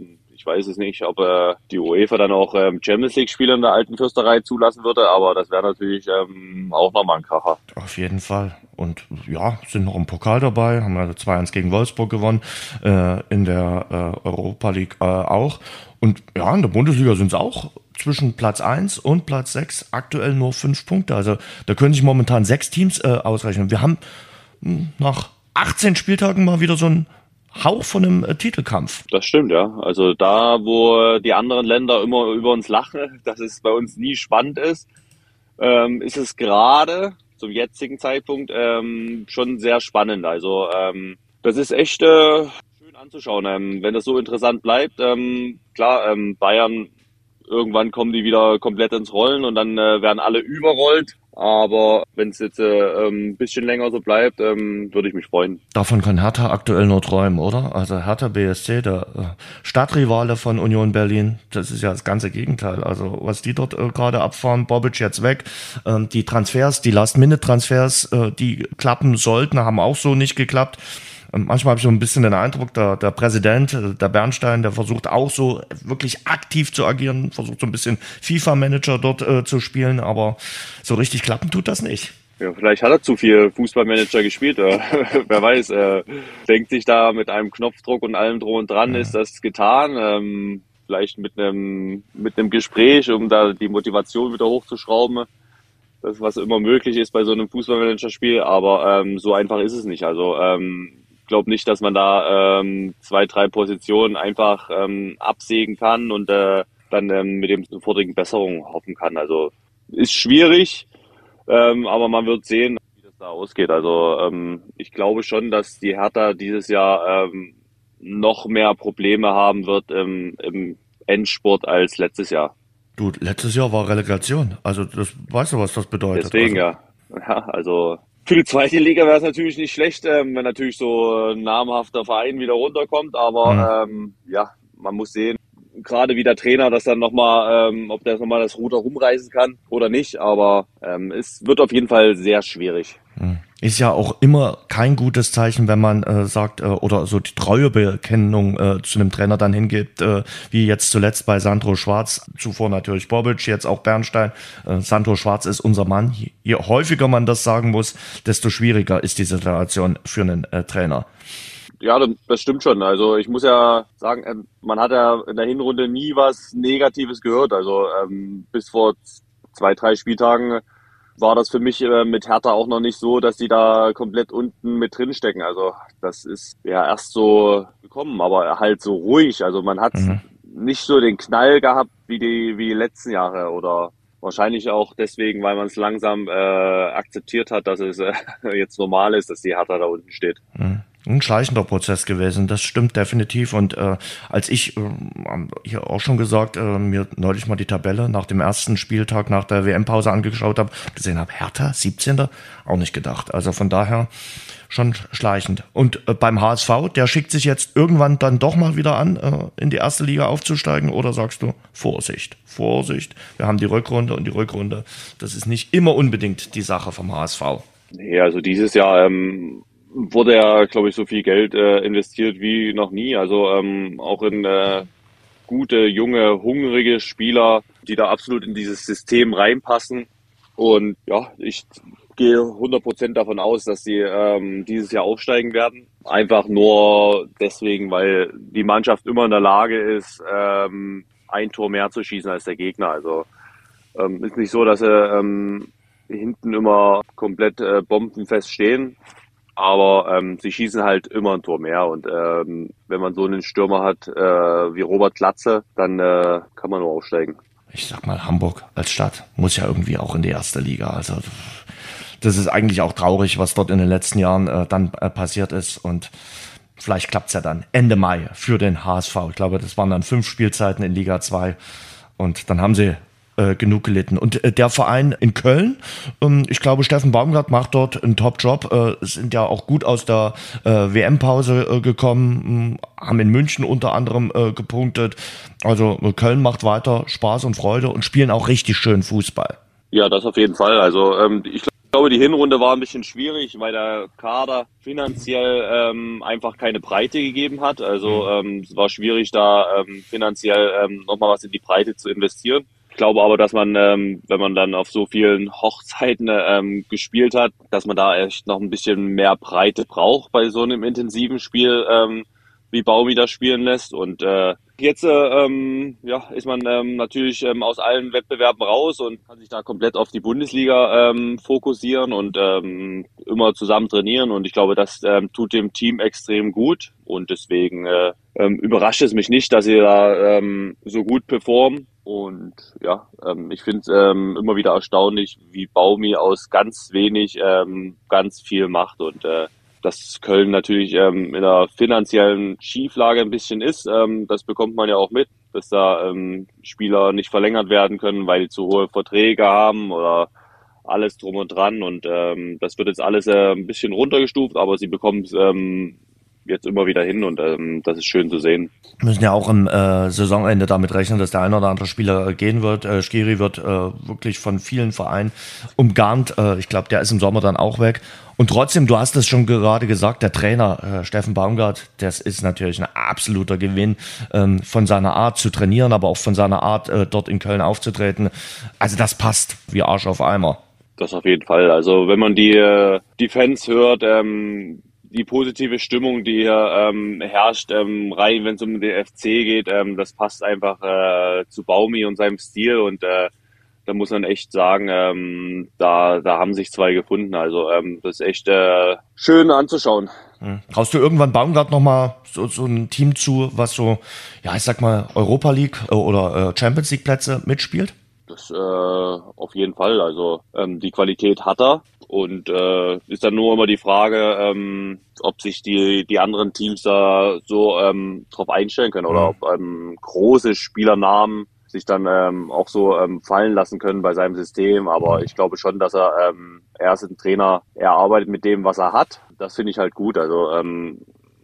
weiß es nicht, ob äh, die UEFA dann auch ähm, Champions League-Spiele in der alten Fürsterei zulassen würde, aber das wäre natürlich ähm, auch nochmal ein Kracher.
Auf jeden Fall. Und ja, sind noch im Pokal dabei, haben ja 2-1 gegen Wolfsburg gewonnen, äh, in der äh, Europa League äh, auch. Und ja, in der Bundesliga sind es auch zwischen Platz 1 und Platz 6 aktuell nur fünf Punkte. Also da können sich momentan sechs Teams äh, ausrechnen. Wir haben hm, nach 18 Spieltagen mal wieder so ein Hauch von einem äh, Titelkampf.
Das stimmt, ja. Also da, wo die anderen Länder immer über uns lachen, <laughs> dass es bei uns nie spannend ist, ähm, ist es gerade zum jetzigen Zeitpunkt ähm, schon sehr spannend. Also ähm, das ist echt äh, schön anzuschauen, ähm, wenn das so interessant bleibt. Ähm, klar, ähm, Bayern irgendwann kommen die wieder komplett ins Rollen und dann äh, werden alle überrollt. Aber wenn es jetzt äh, ähm, ein bisschen länger so bleibt, ähm, würde ich mich freuen.
Davon kann Hertha aktuell nur träumen, oder? Also Hertha BSC, der äh, Stadtrivale von Union Berlin, das ist ja das ganze Gegenteil. Also was die dort äh, gerade abfahren, Bobic jetzt weg, ähm, die Transfers, die Last-Minute-Transfers, äh, die klappen sollten, haben auch so nicht geklappt. Manchmal habe ich so ein bisschen den Eindruck, der, der Präsident, äh, der Bernstein, der versucht auch so wirklich aktiv zu agieren, versucht so ein bisschen FIFA-Manager dort äh, zu spielen, aber so richtig klappen tut das nicht.
Ja, vielleicht hat er zu viel Fußballmanager gespielt. Äh, <laughs> wer weiß, er denkt sich da mit einem Knopfdruck und allem drum und dran, ja. ist das getan. Ähm, vielleicht mit einem, mit einem Gespräch, um da die Motivation wieder hochzuschrauben. Das, was immer möglich ist bei so einem Fußballmanagerspiel, aber ähm, so einfach ist es nicht. Also ähm, glaube nicht, dass man da ähm, zwei, drei Positionen einfach ähm, absägen kann und äh, dann ähm, mit dem sofortigen Besserung hoffen kann. Also ist schwierig, ähm, aber man wird sehen, wie das da ausgeht. Also ähm, ich glaube schon, dass die Hertha dieses Jahr ähm, noch mehr Probleme haben wird im, im Endsport als letztes Jahr.
Du, letztes Jahr war Relegation. Also das weißt du, was das bedeutet.
Deswegen
also.
ja. <laughs> Ja, also für die zweite Liga wäre es natürlich nicht schlecht, ähm, wenn natürlich so ein namhafter Verein wieder runterkommt. Aber mhm. ähm, ja, man muss sehen, gerade wie der Trainer das dann nochmal, ähm, ob der nochmal das Ruder rumreißen kann oder nicht. Aber ähm, es wird auf jeden Fall sehr schwierig.
Mhm. Ist ja auch immer kein gutes Zeichen, wenn man äh, sagt, äh, oder so die Treuebekennung äh, zu einem Trainer dann hingibt, äh, wie jetzt zuletzt bei Sandro Schwarz, zuvor natürlich Bobic, jetzt auch Bernstein. Äh, Sandro Schwarz ist unser Mann. Je häufiger man das sagen muss, desto schwieriger ist die Situation für einen äh, Trainer.
Ja, das stimmt schon. Also ich muss ja sagen, ähm, man hat ja in der Hinrunde nie was Negatives gehört. Also ähm, bis vor zwei, drei Spieltagen war das für mich äh, mit Hertha auch noch nicht so, dass die da komplett unten mit drin stecken. Also das ist ja erst so gekommen, aber halt so ruhig. Also man hat mhm. nicht so den Knall gehabt wie die wie die letzten Jahre oder wahrscheinlich auch deswegen, weil man es langsam äh, akzeptiert hat, dass es äh, <laughs> jetzt normal ist, dass die Hertha da unten steht.
Mhm ein schleichender Prozess gewesen. Das stimmt definitiv. Und äh, als ich, äh, hier auch schon gesagt, äh, mir neulich mal die Tabelle nach dem ersten Spieltag nach der WM-Pause angeschaut habe, gesehen habe, Hertha, 17. auch nicht gedacht. Also von daher schon schleichend. Und äh, beim HSV, der schickt sich jetzt irgendwann dann doch mal wieder an, äh, in die erste Liga aufzusteigen? Oder sagst du, Vorsicht, Vorsicht, wir haben die Rückrunde und die Rückrunde, das ist nicht immer unbedingt die Sache vom HSV.
Nee, also dieses Jahr ähm, wurde ja, glaube ich, so viel Geld äh, investiert wie noch nie. Also ähm, auch in äh, gute, junge, hungrige Spieler, die da absolut in dieses System reinpassen. Und ja, ich gehe 100% davon aus, dass sie ähm, dieses Jahr aufsteigen werden. Einfach nur deswegen, weil die Mannschaft immer in der Lage ist, ähm, ein Tor mehr zu schießen als der Gegner. Also ähm, ist nicht so, dass sie ähm, hinten immer komplett äh, bombenfest stehen. Aber ähm, sie schießen halt immer ein Tor mehr. Und ähm, wenn man so einen Stürmer hat äh, wie Robert Klatze, dann äh, kann man nur aufsteigen.
Ich sag mal, Hamburg als Stadt muss ja irgendwie auch in die erste Liga. Also das ist eigentlich auch traurig, was dort in den letzten Jahren äh, dann äh, passiert ist. Und vielleicht klappt's ja dann Ende Mai für den HSV. Ich glaube, das waren dann fünf Spielzeiten in Liga 2. Und dann haben sie äh, genug gelitten. Und äh, der Verein in Köln, ähm, ich glaube, Steffen Baumgart macht dort einen Top-Job, äh, sind ja auch gut aus der äh, WM-Pause äh, gekommen, äh, haben in München unter anderem gepunktet. Also Köln macht weiter Spaß und Freude und spielen auch richtig schön Fußball.
Ja, das auf jeden Fall. Also ähm, ich glaube, die Hinrunde war ein bisschen schwierig, weil der Kader finanziell ähm, einfach keine Breite gegeben hat. Also mhm. ähm, es war schwierig, da ähm, finanziell ähm, nochmal was in die Breite zu investieren. Ich glaube aber, dass man, ähm, wenn man dann auf so vielen Hochzeiten ähm, gespielt hat, dass man da echt noch ein bisschen mehr Breite braucht bei so einem intensiven Spiel, ähm, wie Baumi das spielen lässt. Und äh, jetzt äh, ähm, ja, ist man ähm, natürlich ähm, aus allen Wettbewerben raus und kann sich da komplett auf die Bundesliga ähm, fokussieren und ähm, immer zusammen trainieren. Und ich glaube, das ähm, tut dem Team extrem gut. Und deswegen äh, ähm, überrascht es mich nicht, dass sie da ähm, so gut performen. Und ja, ähm, ich finde es ähm, immer wieder erstaunlich, wie Baumi aus ganz wenig ähm, ganz viel macht und äh, dass Köln natürlich ähm, in einer finanziellen Schieflage ein bisschen ist, ähm, das bekommt man ja auch mit, dass da ähm, Spieler nicht verlängert werden können, weil die zu hohe Verträge haben oder alles drum und dran. Und ähm, das wird jetzt alles äh, ein bisschen runtergestuft, aber sie bekommen ähm, jetzt immer wieder hin und ähm, das ist schön zu sehen.
Wir müssen ja auch im äh, Saisonende damit rechnen, dass der ein oder andere Spieler gehen wird. Äh, Skiri wird äh, wirklich von vielen Vereinen umgarnt. Äh, ich glaube, der ist im Sommer dann auch weg. Und trotzdem, du hast es schon gerade gesagt, der Trainer äh, Steffen Baumgart, das ist natürlich ein absoluter Gewinn ähm, von seiner Art zu trainieren, aber auch von seiner Art, äh, dort in Köln aufzutreten. Also das passt wie Arsch auf Eimer.
Das auf jeden Fall. Also wenn man die, äh, die Fans hört, ähm, die positive Stimmung, die hier ähm, herrscht, ähm, rein, wenn es um den FC geht, ähm, das passt einfach äh, zu Baumi und seinem Stil und äh, da muss man echt sagen, ähm, da, da haben sich zwei gefunden. Also ähm, das ist echt äh, schön anzuschauen.
Hm. Traust du irgendwann Baumgart nochmal so, so ein Team zu, was so, ja, ich sag mal, Europa League äh, oder äh, Champions League Plätze mitspielt?
Das äh, auf jeden Fall. Also ähm, die Qualität hat er. Und äh, ist dann nur immer die Frage, ähm, ob sich die, die anderen Teams da so ähm, drauf einstellen können oder ob ähm, große Spielernamen sich dann ähm, auch so ähm, fallen lassen können bei seinem System. Aber ich glaube schon, dass er, ähm, er ist ein Trainer, er arbeitet mit dem, was er hat. Das finde ich halt gut. Also ähm,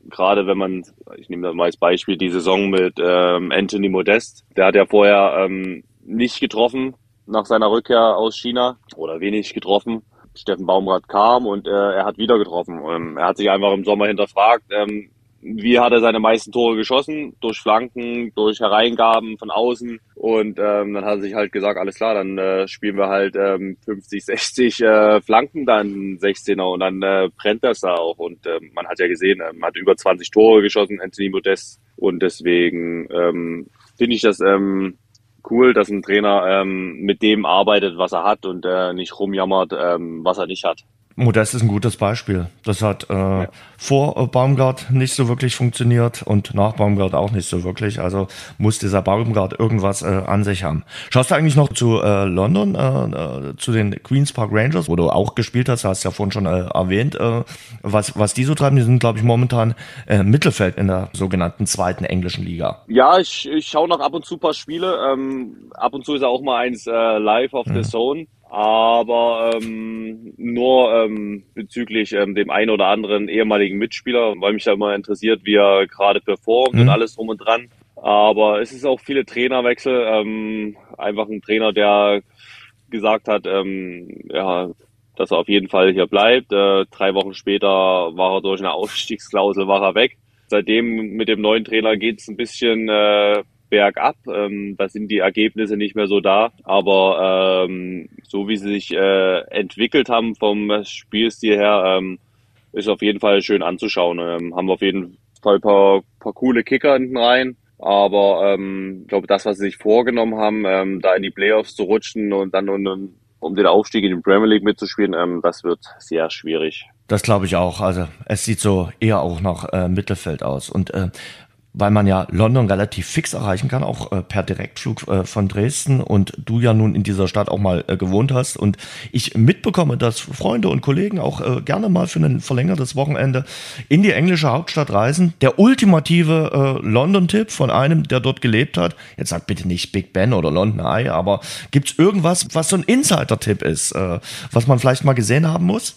gerade wenn man, ich nehme da mal als Beispiel die Saison mit ähm, Anthony Modest, der hat ja vorher ähm, nicht getroffen nach seiner Rückkehr aus China oder wenig getroffen. Steffen Baumgart kam und äh, er hat wieder getroffen. Ähm, er hat sich einfach im Sommer hinterfragt, ähm, wie hat er seine meisten Tore geschossen? Durch Flanken, durch Hereingaben von außen. Und ähm, dann hat er sich halt gesagt, alles klar, dann äh, spielen wir halt ähm, 50, 60 <laughs> äh, Flanken, dann 16er und dann äh, brennt das da auch. Und äh, man hat ja gesehen, äh, man hat über 20 Tore geschossen, Anthony Modest. Und deswegen ähm, finde ich das ähm, cool, dass ein Trainer ähm, mit dem arbeitet, was er hat und äh, nicht rumjammert, ähm, was er nicht hat.
Modest ist ein gutes Beispiel. Das hat äh, ja. vor Baumgart nicht so wirklich funktioniert und nach Baumgart auch nicht so wirklich. Also muss dieser Baumgart irgendwas äh, an sich haben. Schaust du eigentlich noch zu äh, London, äh, äh, zu den Queens Park Rangers, wo du auch gespielt hast, hast ja vorhin schon äh, erwähnt, äh, was, was die so treiben. Die sind, glaube ich, momentan äh, Mittelfeld in der sogenannten zweiten englischen Liga.
Ja, ich, ich schaue noch ab und zu ein paar Spiele. Ähm, ab und zu ist ja auch mal eins äh, live auf mhm. The Zone aber ähm, nur ähm, bezüglich ähm, dem einen oder anderen ehemaligen Mitspieler, weil mich da immer interessiert, wie er gerade performt mhm. und alles drum und dran. Aber es ist auch viele Trainerwechsel. Ähm, einfach ein Trainer, der gesagt hat, ähm, ja, dass er auf jeden Fall hier bleibt. Äh, drei Wochen später war er durch eine <laughs> Ausstiegsklausel war er weg. Seitdem mit dem neuen Trainer geht es ein bisschen äh, bergab. Ähm, da sind die Ergebnisse nicht mehr so da. Aber ähm, so wie sie sich äh, entwickelt haben vom Spielstil her, ähm, ist auf jeden Fall schön anzuschauen. Ähm, haben auf jeden Fall ein paar, paar coole Kicker hinten rein. Aber ähm, ich glaube, das, was sie sich vorgenommen haben, ähm, da in die Playoffs zu rutschen und dann um, um den Aufstieg in die Premier League mitzuspielen, ähm, das wird sehr schwierig.
Das glaube ich auch. Also es sieht so eher auch nach äh, Mittelfeld aus. Und äh, weil man ja London relativ fix erreichen kann, auch äh, per Direktflug äh, von Dresden und du ja nun in dieser Stadt auch mal äh, gewohnt hast und ich mitbekomme, dass Freunde und Kollegen auch äh, gerne mal für ein verlängertes Wochenende in die englische Hauptstadt reisen. Der ultimative äh, London-Tipp von einem, der dort gelebt hat. Jetzt sagt bitte nicht Big Ben oder London Eye, aber gibt's irgendwas, was so ein Insider-Tipp ist, äh, was man vielleicht mal gesehen haben muss?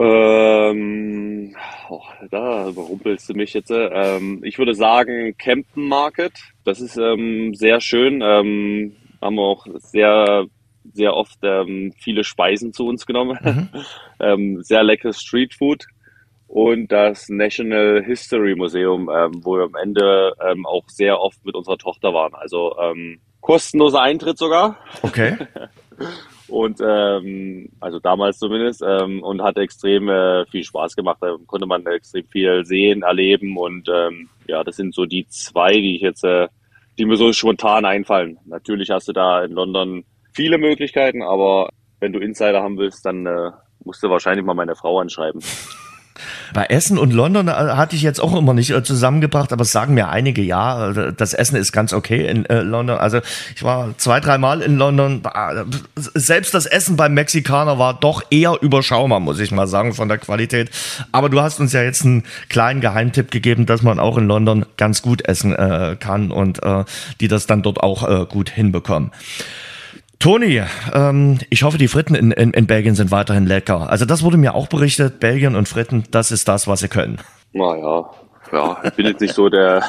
Ähm, oh, da überrumpelst du mich jetzt. Ähm, ich würde sagen Campen Market. Das ist ähm, sehr schön. Ähm, haben wir auch sehr, sehr oft ähm, viele Speisen zu uns genommen. Mhm. <laughs> ähm, sehr leckeres Streetfood. Und das National History Museum, ähm, wo wir am Ende ähm, auch sehr oft mit unserer Tochter waren. Also ähm, kostenloser Eintritt sogar.
Okay. <laughs>
Und ähm, also damals zumindest ähm, und hat extrem äh, viel Spaß gemacht. Da konnte man extrem viel sehen, erleben und ähm, ja, das sind so die zwei, die ich jetzt, äh, die mir so spontan einfallen. Natürlich hast du da in London viele Möglichkeiten, aber wenn du Insider haben willst, dann äh, musst du wahrscheinlich mal meine Frau anschreiben.
Bei Essen und London äh, hatte ich jetzt auch immer nicht äh, zusammengebracht, aber sagen mir einige, ja, äh, das Essen ist ganz okay in London. Also ich war zwei, dreimal in London. Selbst das Essen beim Mexikaner war doch eher überschaubar, muss ich mal sagen, von der Qualität. Aber du hast uns ja jetzt einen kleinen Geheimtipp gegeben, dass man auch in London ganz gut essen kann und die das dann dort auch gut hinbekommen. Toni, ähm, ich hoffe, die Fritten in, in, in Belgien sind weiterhin lecker. Also das wurde mir auch berichtet, Belgien und Fritten, das ist das, was sie können.
Naja, ja, ich bin jetzt nicht so der,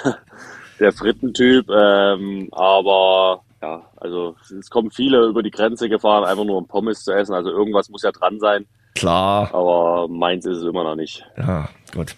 der Frittentyp, ähm, aber ja, also es kommen viele über die Grenze gefahren, einfach nur um Pommes zu essen. Also irgendwas muss ja dran sein.
Klar.
Aber meins ist es immer noch nicht.
Ja, gut.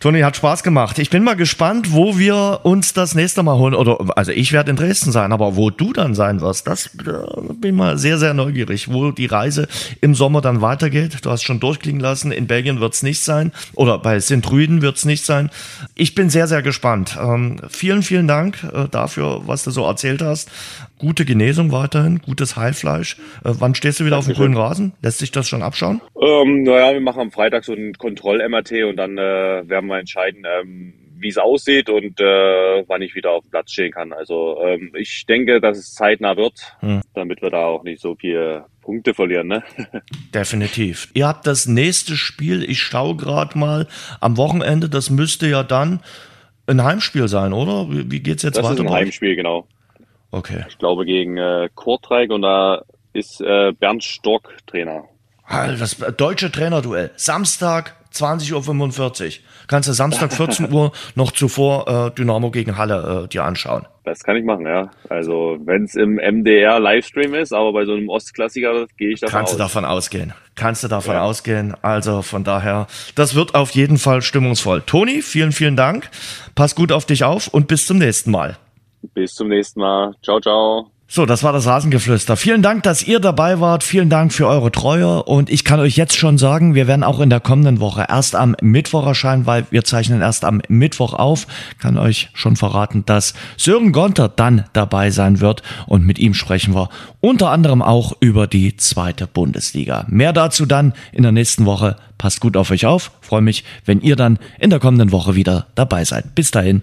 Toni, hat Spaß gemacht. Ich bin mal gespannt, wo wir uns das nächste Mal holen. Oder also ich werde in Dresden sein, aber wo du dann sein wirst, das äh, bin mal sehr, sehr neugierig, wo die Reise im Sommer dann weitergeht. Du hast schon durchklingen lassen, in Belgien wird es nicht sein. Oder bei St. Rüden wird es nicht sein. Ich bin sehr, sehr gespannt. Ähm, vielen, vielen Dank äh, dafür, was du so erzählt hast. Gute Genesung weiterhin, gutes Heilfleisch. Äh, wann stehst du wieder auf dem grünen Rasen? Lässt sich das schon abschauen?
Ähm, naja, wir machen am Freitag so ein Kontroll-MRT und dann äh, werden wir entscheiden, ähm, wie es aussieht und äh, wann ich wieder auf dem Platz stehen kann. Also ähm, ich denke, dass es zeitnah wird, hm. damit wir da auch nicht so viele Punkte verlieren. Ne? <laughs>
Definitiv. Ihr habt das nächste Spiel, ich schaue gerade mal, am Wochenende, das müsste ja dann ein Heimspiel sein, oder? Wie, wie geht's jetzt
das
weiter?
Das ist ein Heimspiel, genau.
Okay.
Ich glaube gegen äh, Kortrijk und da ist äh, Bernd Stock Trainer.
Das deutsche Trainerduell. Samstag 20.45 Uhr. Kannst du Samstag <laughs> 14 Uhr noch zuvor äh, Dynamo gegen Halle äh, dir anschauen.
Das kann ich machen, ja. Also wenn es im MDR Livestream ist, aber bei so einem Ostklassiker gehe ich davon
Kannst
aus.
du davon ausgehen. Kannst du davon ja. ausgehen. Also von daher, das wird auf jeden Fall stimmungsvoll. Toni, vielen, vielen Dank. Pass gut auf dich auf und bis zum nächsten Mal.
Bis zum nächsten Mal. Ciao, ciao.
So, das war das Rasengeflüster. Vielen Dank, dass ihr dabei wart. Vielen Dank für eure Treue. Und ich kann euch jetzt schon sagen, wir werden auch in der kommenden Woche erst am Mittwoch erscheinen, weil wir zeichnen erst am Mittwoch auf. Kann euch schon verraten, dass Sören Gonter dann dabei sein wird. Und mit ihm sprechen wir unter anderem auch über die zweite Bundesliga. Mehr dazu dann in der nächsten Woche. Passt gut auf euch auf. Freue mich, wenn ihr dann in der kommenden Woche wieder dabei seid. Bis dahin.